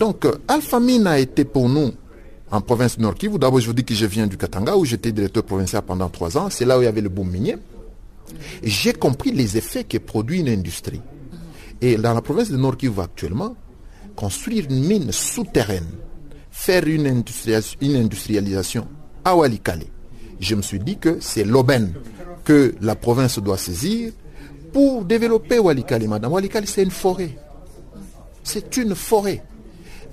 Speaker 10: Donc, euh, Alpha Mine a été pour nous en province Nord Kivu. D'abord, je vous dis que je viens du Katanga où j'étais directeur provincial pendant trois ans. C'est là où il y avait le boom minier. J'ai compris les effets que produit une industrie. Et dans la province de Nord Kivu actuellement, construire une mine souterraine, faire une, industrialisation à Walikale, je me suis dit que c'est l'aubaine que la province doit saisir pour développer Walikale. Madame, Walikale, c'est une forêt. C'est une forêt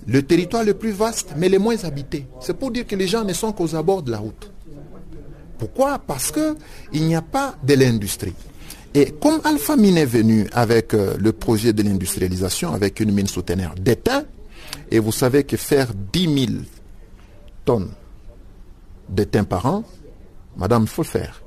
Speaker 10: le territoire le plus vaste, mais le moins habité. C'est pour dire que les gens ne sont qu'aux abords de la route. Pourquoi? Parce qu'il n'y a pas de l'industrie. Et comme Alpha Mine est venu avec euh, le projet de l'industrialisation, avec une mine souterraine d'étain, et vous savez que faire 10 000 tonnes d'étain par an, madame, il faut le faire.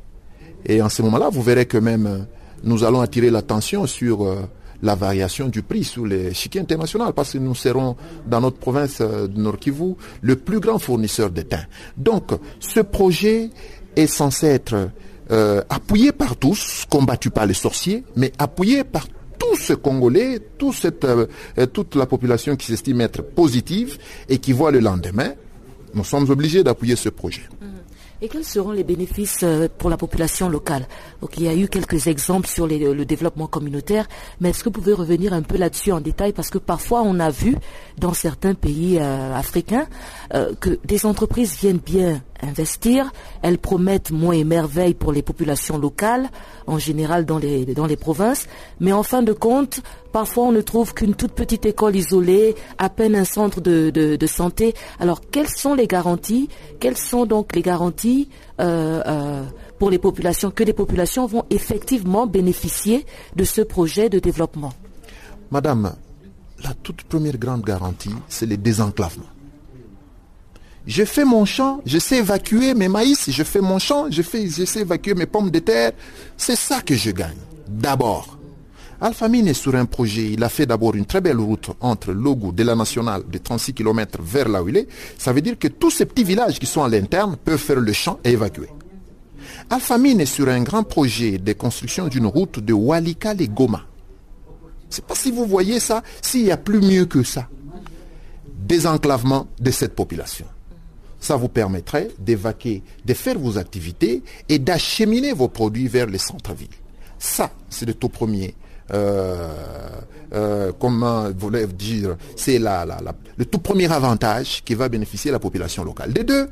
Speaker 10: Et en ce moment-là, vous verrez que même euh, nous allons attirer l'attention sur euh, la variation du prix sous les chiquiers internationaux parce que nous serons dans notre province euh, de Nord Kivu le plus grand fournisseur d'étain. Donc ce projet est censé être euh, appuyé par tous, combattu par les sorciers, mais appuyé par tous ces Congolais, euh, toute la population qui s'estime être positive et qui voit le lendemain. Nous sommes obligés d'appuyer ce projet. Mmh.
Speaker 3: Et quels seront les bénéfices euh, pour la population locale? Donc il y a eu quelques exemples sur le développement communautaire, mais est-ce que vous pouvez revenir un peu là-dessus en détail? Parce que parfois on a vu dans certains pays euh, africains euh, que des entreprises viennent bien investir, elles promettent moins et merveilles pour les populations locales, en général dans les, dans les provinces, mais en fin de compte, parfois on ne trouve qu'une toute petite école isolée, à peine un centre de, de, santé. Alors quelles sont les garanties? Quelles sont donc les garanties euh, euh, pour les populations, que les populations vont effectivement bénéficier de ce projet de développement?
Speaker 10: Madame, la toute première grande garantie, c'est le désenclavement. Je fais mon champ, je sais évacuer mes maïs, je fais mon champ, je, sais évacuer mes pommes de terre. C'est ça que je gagne. D'abord. Alpha Mine est sur un projet. Il a fait d'abord une très belle route entre Logo de la nationale de 36 km vers là où il est. Ça veut dire que tous ces petits villages qui sont à l'interne peuvent faire le champ et évacuer. Alpha Mine est sur un grand projet de construction d'une route de Walika et Goma. Je ne sais pas si vous voyez ça, s'il y a plus mieux que ça. Désenclavement de cette population ça vous permettrait d'évacuer, de faire vos activités et d'acheminer vos produits vers les centres-villes. Ça, c'est le tout premier. Euh, euh, comment voulez dire, c'est la, le tout premier avantage qui va bénéficier à la population locale. Des deux,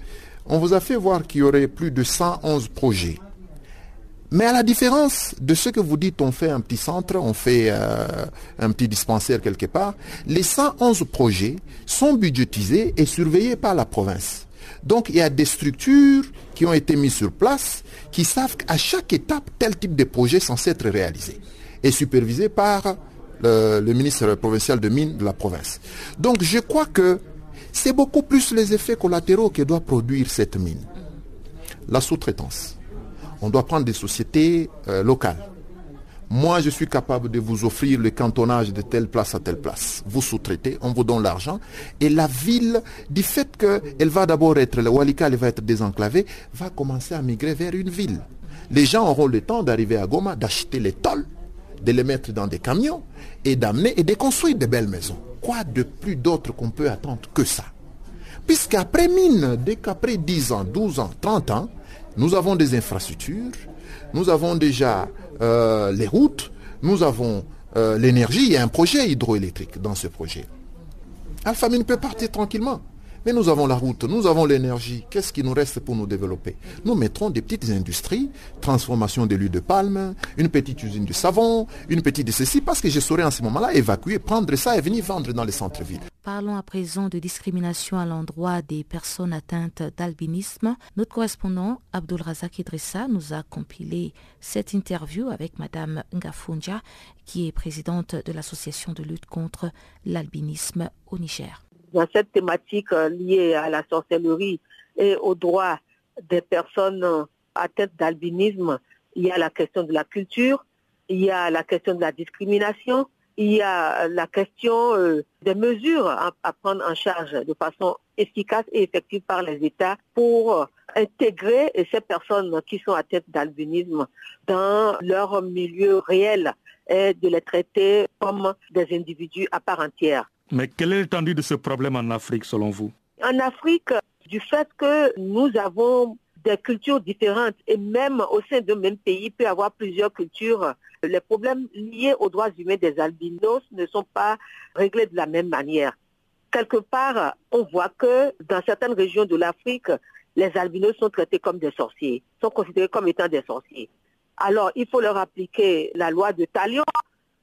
Speaker 10: on vous a fait voir qu'il y aurait plus de 111 projets. Mais à la différence de ce que vous dites, on fait un petit centre, on fait euh, un petit dispensaire quelque part, les 111 projets sont budgétisés et surveillés par la province. Donc il y a des structures qui ont été mises sur place qui savent qu'à chaque étape, tel type de projet est censé être réalisé et supervisé par le, ministre provincial de mines de la province. Donc je crois que c'est beaucoup plus les effets collatéraux que doit produire cette mine. La sous-traitance. On doit prendre des sociétés euh, locales moi, je suis capable de vous offrir le cantonnage de telle place à telle place. Vous sous-traitez, on vous donne l'argent. Et la ville, du fait qu'elle va d'abord être, le Walika, elle va être désenclavée, va commencer à migrer vers une ville. Les gens auront le temps d'arriver à Goma, d'acheter les tolls, de les mettre dans des camions et d'amener et de construire de belles maisons. Quoi de plus d'autre qu'on peut attendre que ça? Puisqu'après mine, dès qu'après 10 ans, 12 ans, 30 ans, nous avons des infrastructures, nous avons déjà euh, les routes, nous avons euh, l'énergie, il y a un projet hydroélectrique dans ce projet. Alpha Mine peut partir tranquillement. Mais nous avons la route, nous avons l'énergie. Qu'est-ce qui nous reste pour nous développer? Nous mettrons des petites industries, transformation de l'huile de palme, une petite usine de savon, une petite de ceci, parce que je saurais en ce moment-là évacuer, prendre ça et venir vendre dans les centres-villes.
Speaker 3: Parlons à présent de discrimination à l'endroit des personnes atteintes d'albinisme. Notre correspondant Abdul Razak Idrissa nous a compilé cette interview avec Madame Ngafunja, qui est présidente de l'association de lutte contre l'albinisme au Niger
Speaker 11: dans cette thématique euh, liée à la sorcellerie et aux droits des personnes euh, atteintes d'albinisme, il y a la question de la culture, il y a la question de la discrimination, il y a la question euh, des mesures à, prendre en charge de façon efficace et effective par les États pour intégrer ces personnes qui sont atteintes d'albinisme dans leur milieu réel et de les traiter comme des individus à part entière.
Speaker 12: Mais quelle est l'étendue de ce problème en Afrique selon vous?
Speaker 11: En Afrique, du fait que nous avons des cultures différentes et même au sein d'un même pays, il peut y avoir plusieurs cultures. Les problèmes liés aux droits humains des albinos ne sont pas réglés de la même manière. Quelque part, on voit que dans certaines régions de l'Afrique, les albinos sont traités comme des sorciers, sont considérés comme étant des sorciers. Alors, il faut leur appliquer la loi de Talion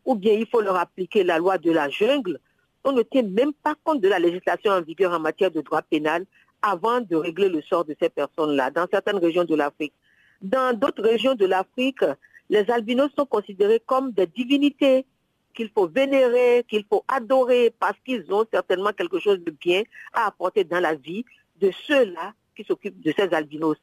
Speaker 11: ou bien il faut leur appliquer la loi de la jungle on ne tient même pas compte de la législation en vigueur en matière de droit pénal avant de régler le sort de ces personnes-là, dans certaines régions de l'Afrique. Dans d'autres régions de l'Afrique, les albinos sont considérés comme des divinités qu'il faut vénérer, qu'il faut adorer, parce qu'ils ont certainement quelque chose de bien à apporter dans la vie de ceux-là qui s'occupent de ces albinos.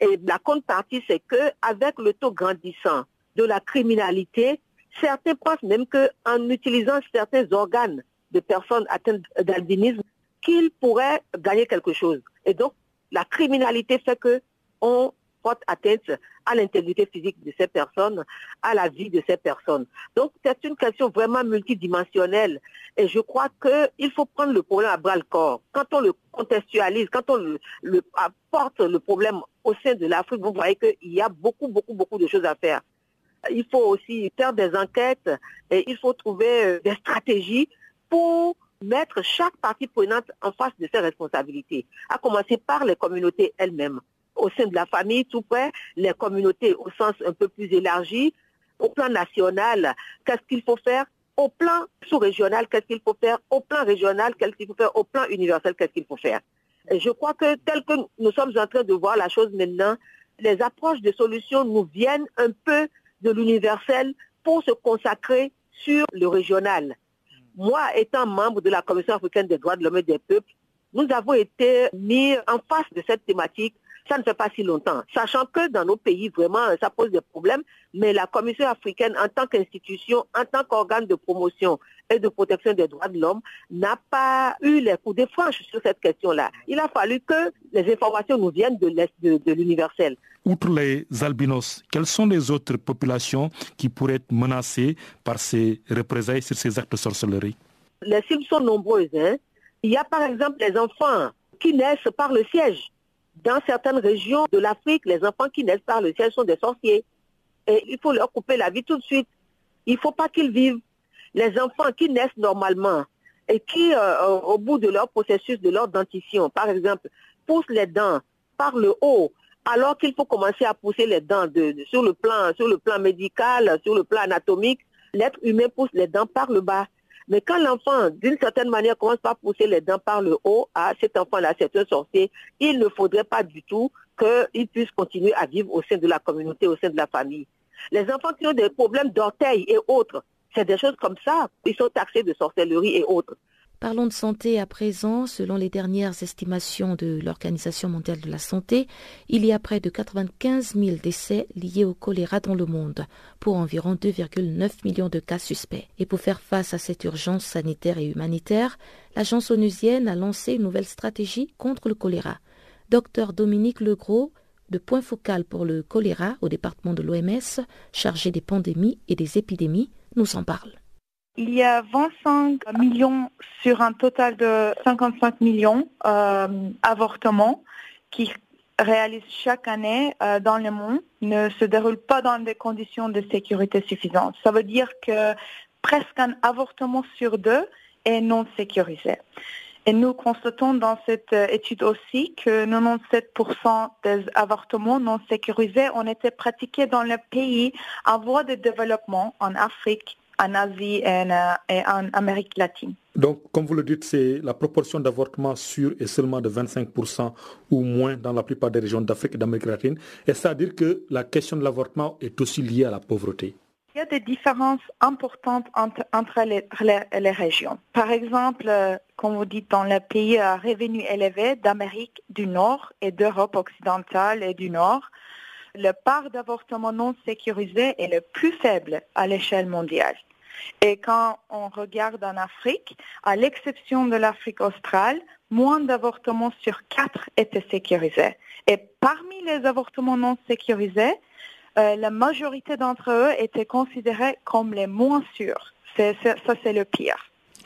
Speaker 11: Et la contrepartie, c'est qu'avec le taux grandissant de la criminalité, certains pensent même qu'en utilisant certains organes de personnes atteintes d'albinisme qu'ils pourraient gagner quelque chose. Et donc, la criminalité fait que on porte atteinte à l'intégrité physique de ces personnes, à la vie de ces personnes. Donc, c'est une question vraiment multidimensionnelle. Et je crois qu'il faut prendre le problème à bras le corps. Quand on le contextualise, quand on apporte le problème au sein de l'Afrique, vous voyez qu'il y a beaucoup, beaucoup, beaucoup de choses à faire. Il faut aussi faire des enquêtes et il faut trouver euh, des stratégies pour mettre chaque partie prenante en face de ses responsabilités, à commencer par les communautés elles-mêmes. Au sein de la famille, tout près, les communautés au sens un peu plus élargi, au plan national, qu'est-ce qu'il faut faire? Au plan sous-régional, qu'est-ce qu'il faut faire? Au plan régional, qu'est-ce qu'il faut faire? Au plan universel, qu'est-ce qu'il faut faire? Et je crois que tel que nous sommes en train de voir la chose maintenant, les approches de solutions nous viennent un peu de l'universel pour se consacrer sur le régional moi, étant membre de la Commission africaine des droits de l'homme et des peuples, nous avons été mis en face de cette thématique ça ne fait pas si longtemps, sachant que dans nos pays, vraiment, ça pose des problèmes, mais la Commission africaine, en tant qu'institution, en tant qu'organe de promotion et de protection des droits de l'homme, n'a pas eu les coups de franche sur cette question-là. Il a fallu que les informations nous viennent de l'Est de, de l'universel.
Speaker 12: Outre les albinos, quelles sont les autres populations qui pourraient être menacées par ces représailles sur ces actes de sorcellerie
Speaker 11: Les cibles sont nombreuses. Hein. Il y a par exemple les enfants qui naissent par le siège. Dans certaines régions de l'Afrique, les enfants qui naissent par le ciel sont des sorciers. Et il faut leur couper la vie tout de suite. Il ne faut pas qu'ils vivent. Les enfants qui naissent normalement et qui, euh, au bout de leur processus de leur dentition, par exemple, poussent les dents par le haut, alors qu'il faut commencer à pousser les dents sur, le plan, sur le plan médical, sur le plan anatomique, l'être humain pousse les dents par le bas. Mais quand l'enfant, d'une certaine manière, commence par pousser les dents par le haut, à ah, cet enfant-là, c'est un sorcier, il ne faudrait pas du tout qu'il puisse continuer à vivre au sein de la communauté, au sein de la famille. Les enfants qui ont des problèmes d'orteils et autres, c'est des choses comme ça. Ils sont taxés de sorcellerie et autres.
Speaker 3: Parlons de santé à présent. Selon les dernières estimations de l'Organisation mondiale de la santé, il y a près de 95 000 décès liés au choléra dans le monde, pour environ 2,9 millions de cas suspects. Et pour faire face à cette urgence sanitaire et humanitaire, l'agence onusienne a lancé une nouvelle stratégie contre le choléra. Docteur Dominique Legros, de point focal pour le choléra au département de l'OMS, chargé des pandémies et des épidémies, nous en parle.
Speaker 13: Il y a 25 millions sur un total de 55 millions euh, avortements qui réalisent chaque année euh, dans le monde ne se déroulent pas dans des conditions de sécurité suffisantes. Ça veut dire que presque un avortement sur deux est non sécurisé. Et nous constatons dans cette euh, étude aussi que 97% des avortements non sécurisés ont été pratiqués dans les pays en voie de développement, en Afrique, en Asie et en, Amérique latine.
Speaker 12: Donc, comme vous le dites, c'est la proportion d'avortements sûrs est seulement de 25% ou moins dans la plupart des régions d'Afrique et d'Amérique latine. Et ça veut dire que la question de l'avortement est aussi liée à la pauvreté?
Speaker 13: Il y a des différences importantes entre, les, régions. Par exemple, euh, comme vous dites, dans les pays à revenus élevés d'Amérique du Nord et d'Europe occidentale et du Nord, le part d'avortement non sécurisé est le plus faible à l'échelle mondiale. Et quand on regarde en Afrique, à l'exception de l'Afrique australe, moins d'avortements sur quatre étaient sécurisés. Et parmi les avortements non sécurisés, euh, la majorité d'entre eux étaient considérés comme les moins sûrs. ça, c'est le pire.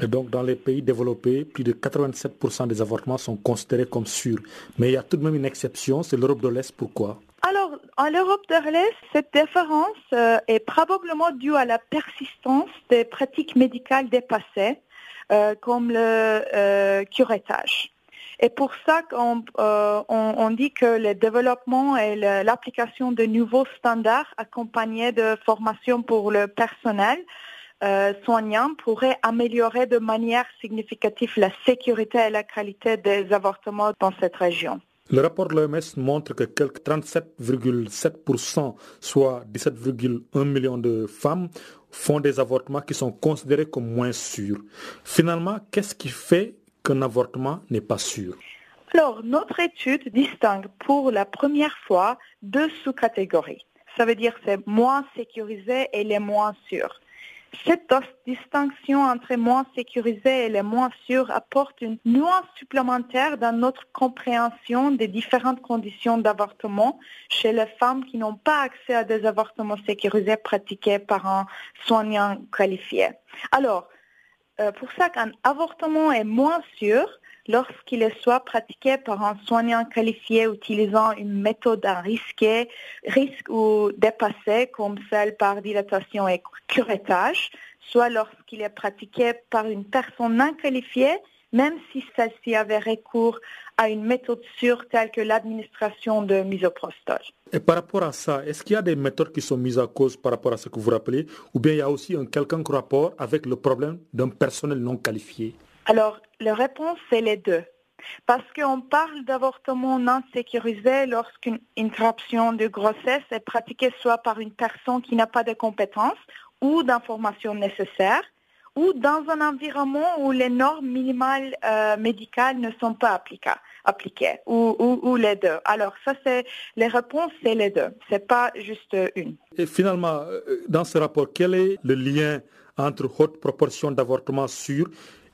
Speaker 12: Et donc, dans les pays développés, plus de 87% des avortements sont considérés comme sûrs. Mais il y a tout de même une exception, c'est l'Europe de l'Est. Pourquoi?
Speaker 13: En Europe de l'Est, cette différence euh, est probablement due à la persistance des pratiques médicales dépassées, euh, comme le curettage. Et pour ça euh, on, dit que le développement et l'application de nouveaux standards accompagnés de formation pour le personnel euh, soignant pourraient améliorer de manière significative la sécurité et la qualité des avortements dans cette région.
Speaker 12: Le rapport de l'OMS montre que quelques 37,7%, soit 17,1 millions de femmes, font des avortements qui sont considérés comme moins sûrs. Finalement, qu'est-ce qui fait qu'un avortement n'est pas sûr?
Speaker 13: Alors, notre étude distingue pour la première fois deux sous-catégories. Ça veut dire c'est moins sécurisé et les moins sûrs. Cette distinction entre moins sécurisé et les moins sûrs apporte une nuance supplémentaire dans notre compréhension des différentes conditions d'avortement chez les femmes qui n'ont pas accès à des avortements sécurisés pratiqués par un soignant qualifié. Alors, euh, pour ça qu'un avortement est moins sûr lorsqu'il est soit pratiqué par un soignant qualifié utilisant une méthode à risque ou dépassée comme celle par dilatation et curettage, soit lorsqu'il est pratiqué par une personne non qualifiée, même si celle-ci avait recours à une méthode sûre telle que l'administration de misoprostol.
Speaker 12: Et par rapport à ça, est-ce qu'il y a des méthodes qui sont mises à cause par rapport à ce que vous rappelez, ou bien il y a aussi un quelconque rapport avec le problème d'un personnel non qualifié?
Speaker 13: Alors, la réponse, c'est les deux. Parce qu'on parle d'avortement non sécurisé lorsqu'une interruption de grossesse est pratiquée soit par une personne qui n'a pas de compétences ou d'informations nécessaires, ou dans un environnement où les normes minimales euh, médicales ne sont pas appliquées, ou, les deux. Alors ça, c'est les réponses, c'est les deux. C'est pas juste une.
Speaker 12: Et finalement, euh, dans ce rapport, quel est le lien entre haute proportion d'avortements sûrs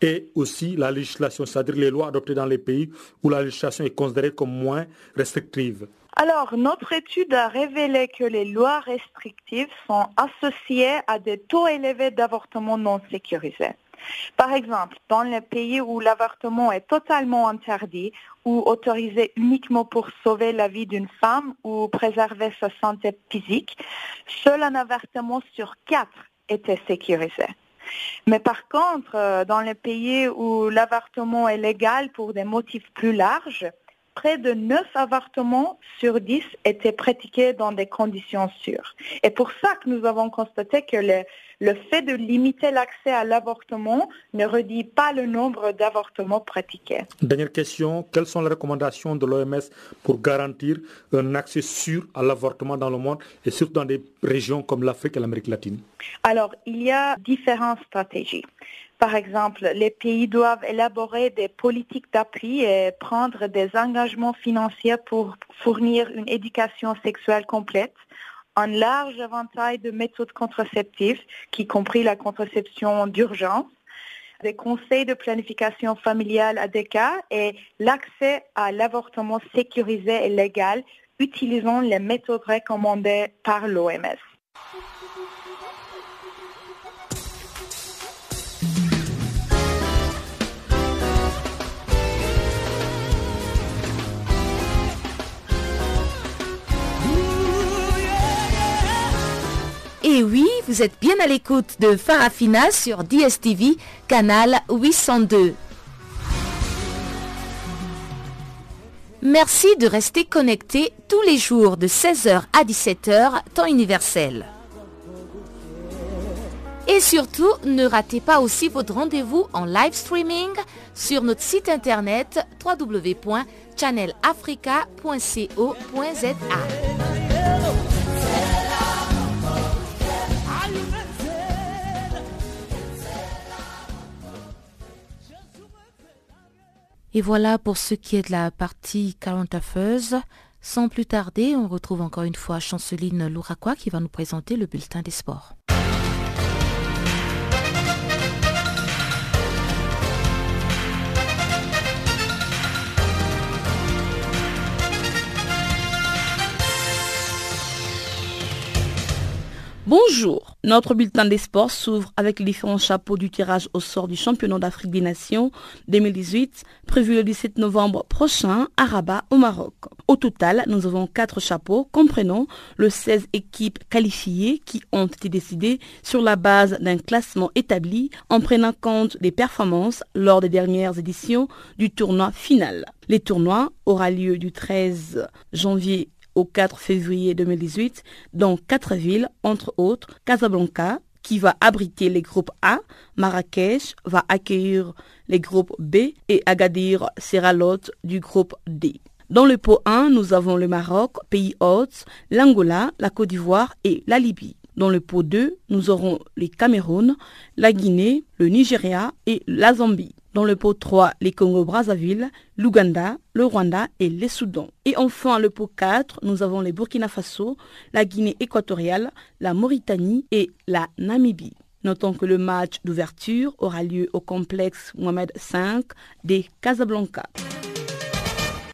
Speaker 12: et aussi la législation, c'est-à-dire les lois adoptées dans les pays où la législation est considérée comme moins restrictive
Speaker 13: alors, notre étude a révélé que les lois restrictives sont associées à des taux élevés d'avortement non sécurisés. Par exemple, dans les pays où l'avortement est totalement interdit ou autorisé uniquement pour sauver la vie d'une femme ou préserver sa santé physique, seul un avortement sur quatre était sécurisé. Mais par contre, euh, dans les pays où l'avortement est légal pour des motifs plus larges, près de 9 avortements sur 10 étaient pratiqués dans des conditions sûres. Et pour ça que nous avons constaté que le, le fait de limiter l'accès à l'avortement ne redit pas le nombre d'avortements pratiqués.
Speaker 12: Dernière question, quelles sont les recommandations de l'OMS pour garantir un accès sûr à l'avortement dans le monde et surtout dans des régions comme l'Afrique et l'Amérique latine?
Speaker 13: Alors, il y a différentes stratégies. Par exemple, les pays doivent élaborer des politiques d'appui et prendre des engagements financiers pour fournir une éducation sexuelle complète, un large éventail de méthodes contraceptives, qui compris la contraception d'urgence, des conseils de planification familiale adéquats et l'accès à l'avortement sécurisé et légal utilisant les méthodes recommandées par l'OMS.
Speaker 3: Et oui, vous êtes bien à l'écoute de Farafina sur DSTV, canal 802. Merci de rester connecté tous les jours de 16h à 17h, temps universel. Et surtout, ne ratez pas aussi votre rendez-vous en live streaming sur notre site internet www.channelafrica.co.za. Et voilà pour ce qui est de la partie Current Affairs. Sans plus tarder, on retrouve encore une fois Chanceline Louraquois qui va nous présenter le bulletin des sports.
Speaker 9: Bonjour, notre bulletin des sports s'ouvre avec les différents chapeaux du tirage au sort du championnat d'Afrique des Nations 2018 prévu le 17 novembre prochain à Rabat au Maroc. Au total, nous avons quatre chapeaux comprenant le 16 équipes qualifiées qui ont été décidées sur la base d'un classement établi en prenant compte des performances lors des dernières éditions du tournoi final. Les tournois aura lieu du 13 janvier au 4 février 2018 dans quatre villes, entre autres Casablanca, qui va abriter les groupes A, Marrakech va accueillir les groupes B et Agadir Serralot du groupe D. Dans le pot 1, nous avons le Maroc, pays hôtes, l'Angola, la Côte d'Ivoire et la Libye. Dans le pot 2, nous aurons les Cameroun, la Guinée, le Nigeria et la Zambie. Dans le pot 3, les Congo-Brazzaville, l'Ouganda, le Rwanda et les Soudans. Et enfin, le pot 4, nous avons les Burkina Faso, la Guinée équatoriale, la Mauritanie et la Namibie. Notons que le match d'ouverture aura lieu au complexe Mohamed V des Casablanca.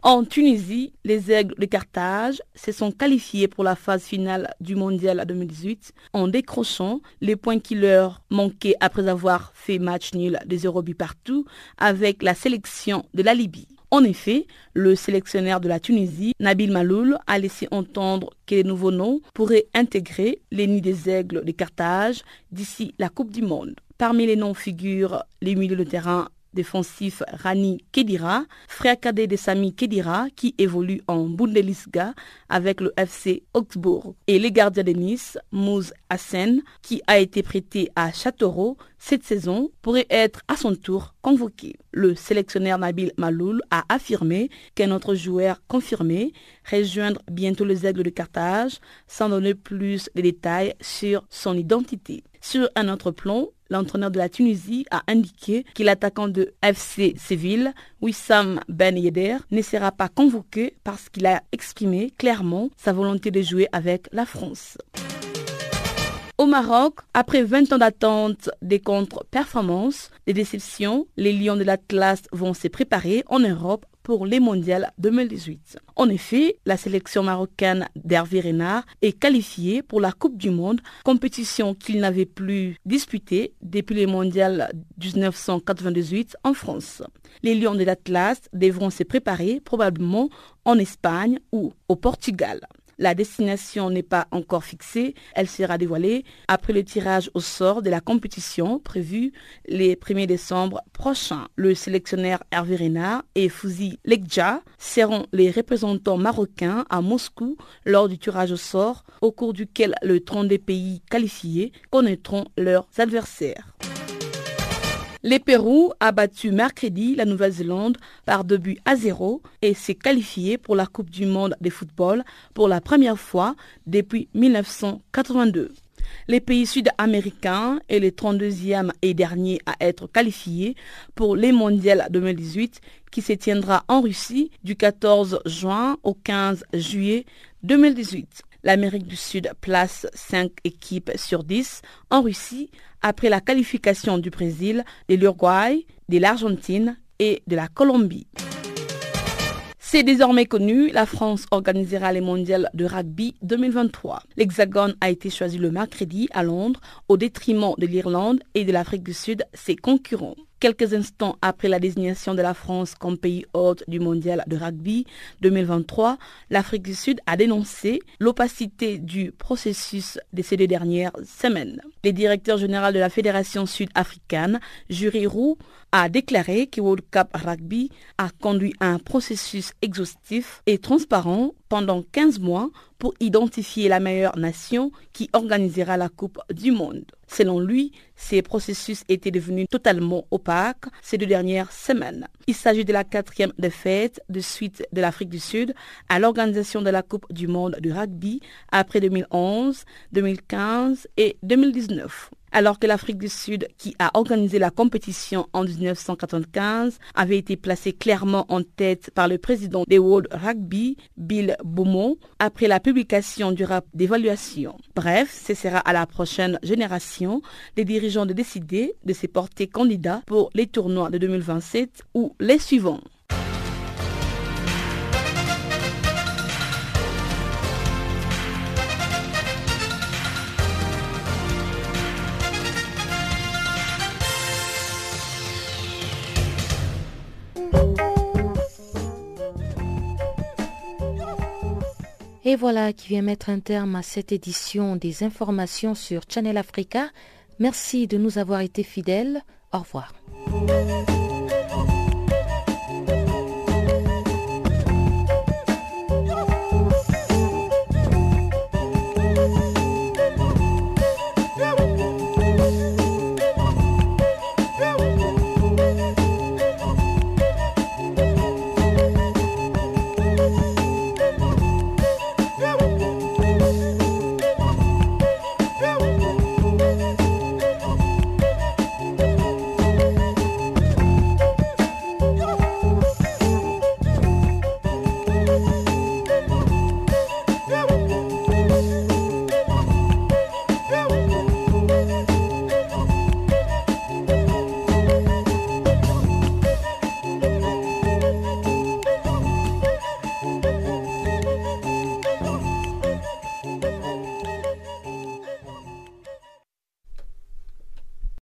Speaker 9: En Tunisie, les Aigles de Carthage se sont qualifiés pour la phase finale du Mondial 2018 en décrochant les points qui leur manquaient après avoir fait match nul des 0 partout avec la sélection de la Libye. En effet, le sélectionneur de la Tunisie, Nabil Maloul, a laissé entendre que les nouveaux noms pourraient intégrer les nids des aigles de Carthage d'ici la Coupe du Monde. Parmi les noms figurent les milieux de terrain défensif Rani Kedira, frère cadet de Sami Kedira qui évolue en Bundesliga avec le FC Augsbourg et les gardiens de Nice, Mouz Hassen qui a été prêté à Châteauroux cette saison pourrait être à son tour convoqué. Le sélectionneur Nabil Maloul a affirmé qu'un autre joueur confirmé rejoindre bientôt les aigles de Carthage sans donner plus de détails sur son identité. Sur un autre plan, l'entraîneur de la Tunisie a indiqué que l'attaquant de FC Séville, Wissam Ben Yedder, ne sera pas convoqué parce qu'il a exprimé clairement sa volonté de jouer avec la France. Au Maroc, après 20 ans d'attente des contre-performances, des déceptions, les Lions de l'Atlas vont se préparer en Europe pour les mondiales 2018. En effet, la sélection marocaine d'Hervé Renard est qualifiée pour la Coupe du Monde, compétition qu'il n'avait plus disputée depuis les mondiales 1998 en France. Les Lions de l'Atlas devront se préparer probablement en Espagne ou au Portugal. La destination n'est pas encore fixée. Elle sera dévoilée après le tirage au sort de la compétition prévu les 1er décembre prochain. Le sélectionneur Hervé Renard et Fouzi Lekja seront les représentants marocains à Moscou lors du tirage au sort au cours duquel le 32 pays qualifiés connaîtront leurs adversaires. Les Pérou a battu mercredi la Nouvelle-Zélande par deux buts à zéro et s'est qualifié pour la Coupe du monde de football pour la première fois depuis 1982. Les pays sud-américains est le 32e et dernier à être qualifié pour les mondiales 2018 qui se tiendra en Russie du 14 juin au 15 juillet 2018. L'Amérique du Sud place 5 équipes sur 10 en Russie après la qualification du Brésil, de l'Uruguay, de l'Argentine et de la Colombie. C'est désormais connu, la France organisera les mondiales de rugby 2023. L'Hexagone a été choisi le mercredi à Londres au détriment de l'Irlande et de l'Afrique du Sud, ses concurrents. Quelques instants après la désignation de la France comme pays hôte du mondial de rugby 2023, l'Afrique du Sud a dénoncé l'opacité du processus de ces deux dernières semaines. Le directeur général de la Fédération sud-africaine, Jury Roux, a déclaré que World Cup Rugby a conduit un processus exhaustif et transparent pendant 15 mois pour identifier la meilleure nation qui organisera la Coupe du Monde. Selon lui, ces processus étaient devenus totalement opaques ces deux dernières semaines. Il s'agit de la quatrième défaite de suite de l'Afrique du Sud à l'organisation de la Coupe du Monde du rugby après 2011, 2015 et 2019 alors que l'Afrique du Sud, qui a organisé la compétition en 1995, avait été placée clairement en tête par le président des World Rugby, Bill Beaumont, après la publication du rapport d'évaluation. Bref, ce sera à la prochaine génération des dirigeants de décider de se porter candidats pour les tournois de 2027 ou les suivants.
Speaker 3: Et voilà qui vient mettre un terme à cette édition des informations sur Channel Africa. Merci de nous avoir été fidèles. Au revoir.